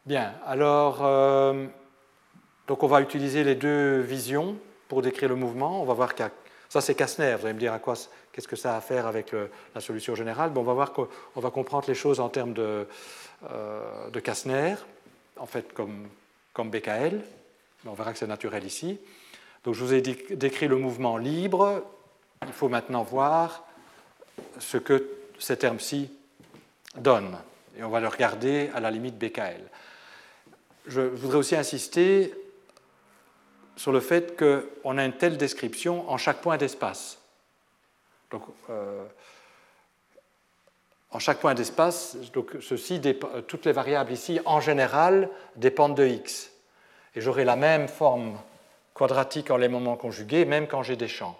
[SPEAKER 2] Bien, alors, euh, donc on va utiliser les deux visions pour décrire le mouvement. On va voir que ça c'est Kastner. Vous allez me dire à quoi, qu'est-ce que ça a à faire avec la solution générale? Bon, on va voir qu'on va comprendre les choses en termes de, euh, Kastner, en fait comme, comme BKL. On verra que c'est naturel ici. Donc je vous ai décrit le mouvement libre. Il faut maintenant voir ce que ces termes-ci donnent. Et on va le regarder à la limite BKL. Je voudrais aussi insister sur le fait qu'on a une telle description en chaque point d'espace. Donc, euh, en chaque point d'espace, ceci, toutes les variables ici, en général, dépendent de x. Et j'aurai la même forme quadratique en les moments conjugués, même quand j'ai des champs.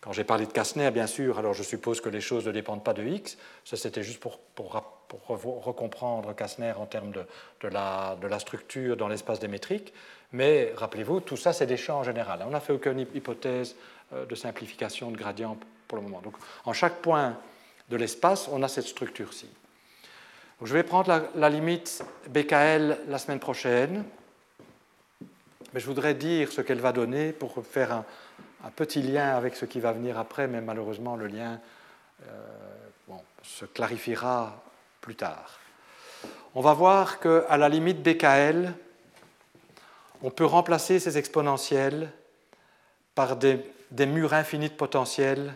[SPEAKER 2] Quand j'ai parlé de Kastner, bien sûr, alors je suppose que les choses ne dépendent pas de x. Ça, c'était juste pour, pour, pour recomprendre Kastner en termes de, de, la, de la, structure dans l'espace démétrique. Mais rappelez-vous, tout ça, c'est des champs en général. On n'a fait aucune hypothèse euh, de simplification de gradient pour le moment. Donc, en chaque point de l'espace, on a cette structure-ci. je vais prendre la, limite BKL la semaine prochaine, mais je voudrais dire ce qu'elle va donner pour faire un, petit lien avec ce qui va venir après, mais malheureusement, le lien euh, se clarifiera plus tard. On va voir qu'à la limite BKL, on peut remplacer ces exponentielles par des, murs infinis de potentiel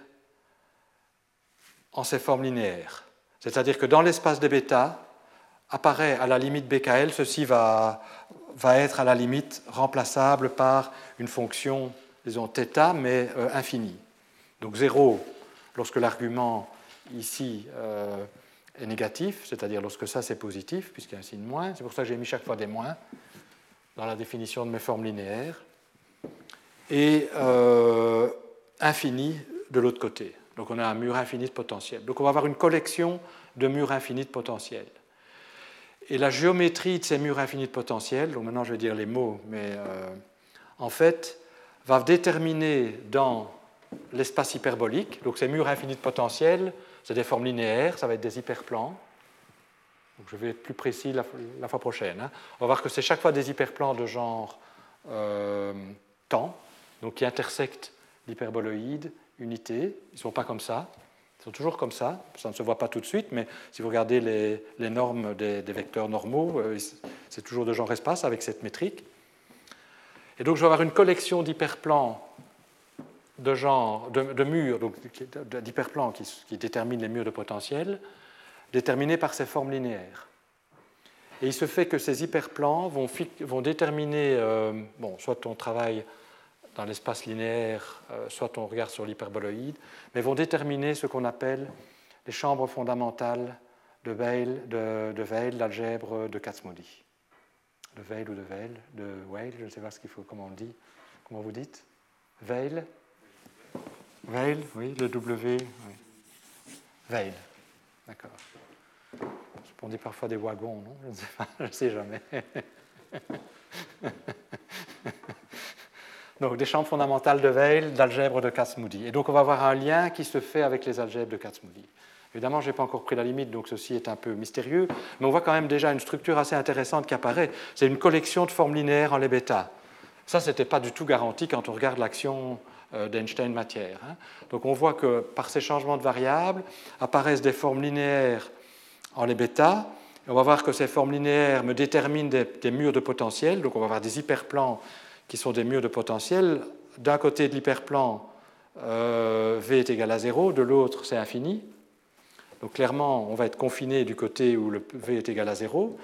[SPEAKER 2] en ces formes linéaires. C'est-à-dire que dans l'espace des bêta, apparaît à la limite BKL, ceci va, va, être à la limite remplaçable par une fonction, disons, θ, mais euh, infinie. Donc 0, lorsque l'argument ici euh, est négatif, c'est-à-dire lorsque ça c'est positif, puisqu'il y a un signe moins, c'est pour ça que j'ai mis chaque fois des moins, dans la définition de mes formes linéaires, et euh, infini de l'autre côté. Donc on a un mur infini de potentiel. Donc on va avoir une collection de murs infinis de potentiel. Et la géométrie de ces murs infinis de potentiel, donc maintenant je vais dire les mots, mais euh, en fait, va déterminer dans l'espace hyperbolique, donc ces murs infinis de potentiel, c'est des formes linéaires, ça va être des hyperplans, je vais être plus précis la, fois prochaine. Hein. On va voir que c'est chaque fois des hyperplans de genre euh, temps, donc qui intersectent l'hyperboloïde, unité. Ils ne sont pas comme ça, ils sont toujours comme ça. Ça ne se voit pas tout de suite, mais si vous regardez les, normes des, vecteurs normaux, euh, c'est toujours de genre espace avec cette métrique. Et donc je vais avoir une collection d'hyperplans de genre, de, murs, d'hyperplans qui, déterminent les murs de potentiel déterminés par ces formes linéaires. Et il se fait que ces hyperplans vont, vont déterminer, euh, bon, soit on travaille dans l'espace linéaire, euh, soit on regarde sur l'hyperboloïde, mais vont déterminer ce qu'on appelle les chambres fondamentales de Weil, de, de l'algèbre de Kac-Moody. De Weil ou de Weil, de Weil, je ne sais pas ce faut, comment on dit, comment vous dites? Weil? Weil, oui, le W, oui. Weil, d'accord. On dit parfois des wagons, non? Je ne sais pas, je sais jamais. donc des chambres fondamentales de Weil, d'algèbre de Kac-Moody. Et donc on va avoir un lien qui se fait avec les algèbres de Kac-Moody. Évidemment, je n'ai pas encore pris la limite, donc ceci est un peu mystérieux, mais on voit quand même déjà une structure assez intéressante qui apparaît. C'est une collection de formes linéaires en les bêta. Ça, ce n'était pas du tout garanti quand on regarde l'action d'Einstein-matière. Hein. Donc on voit que par ces changements de variables apparaissent des formes linéaires en les bêta. On va voir que ces formes linéaires me déterminent des, murs de potentiel. Donc on va avoir des hyperplans qui sont des murs de potentiel. D'un côté de l'hyperplan, euh, V est égal à 0, de l'autre c'est infini. Donc clairement, on va être confiné du côté où V est égal à 0.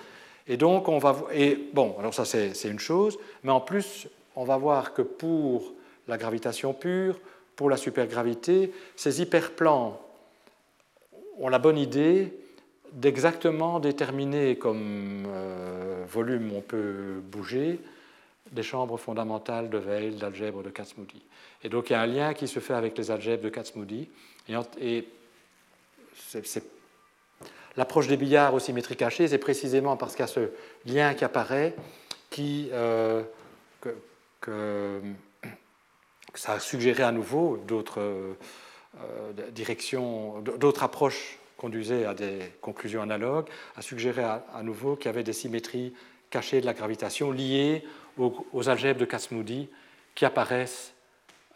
[SPEAKER 2] Et donc, on va. Et bon, alors ça, c'est une chose, mais en plus, on va voir que pour la gravitation pure, pour la supergravité, ces hyperplans ont la bonne idée d'exactement déterminer comme euh, volume on peut bouger des chambres fondamentales de Weil, d'algèbre de Kac-Moody. Et donc il y a un lien qui se fait avec les algèbres de Kac-Moody. Et, l'approche des billards aux symétries cachées, c'est précisément parce qu'il y a ce lien qui apparaît qui, euh, que, ça a suggéré à nouveau d'autres euh, directions, d'autres approches conduisaient à des conclusions analogues, a suggéré à, nouveau qu'il y avait des symétries cachées de la gravitation liées aux, algèbres de Kac-Moody qui apparaissent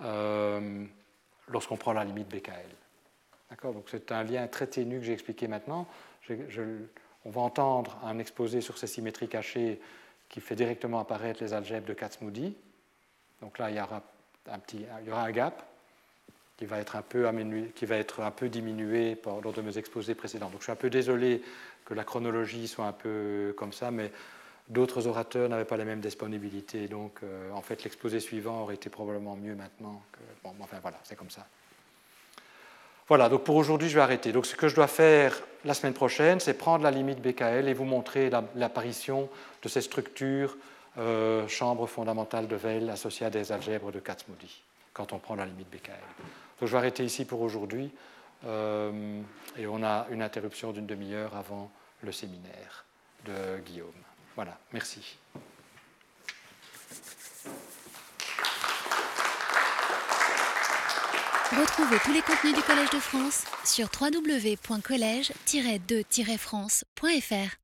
[SPEAKER 2] euh, lorsqu'on prend la limite BKL. D'accord? Donc c'est un lien très ténu que j'ai expliqué maintenant. on va entendre un exposé sur ces symétries cachées qui fait directement apparaître les algèbres de Kac-Moody. Donc là, il y aura il y aura un gap qui va être un peu, diminué par, lors de mes exposés précédents. Donc je suis un peu désolé que la chronologie soit un peu comme ça, mais d'autres orateurs n'avaient pas la même disponibilité. Donc euh, en fait, l'exposé suivant aurait été probablement mieux maintenant. Bon, enfin voilà, c'est comme ça. Voilà, donc pour aujourd'hui, je vais arrêter. Donc ce que je dois faire la semaine prochaine, c'est prendre la limite BKL et vous montrer l'apparition de ces structures euh, chambres fondamentales de Weil associées à des algèbres de Kac-Moody quand on prend la limite BKL. Donc je vais arrêter ici pour aujourd'hui euh, et on a une interruption d'une demi-heure avant le séminaire de Guillaume. Voilà, merci.
[SPEAKER 1] Retrouvez tous les contenus du Collège de France sur www.colège-2-france.fr.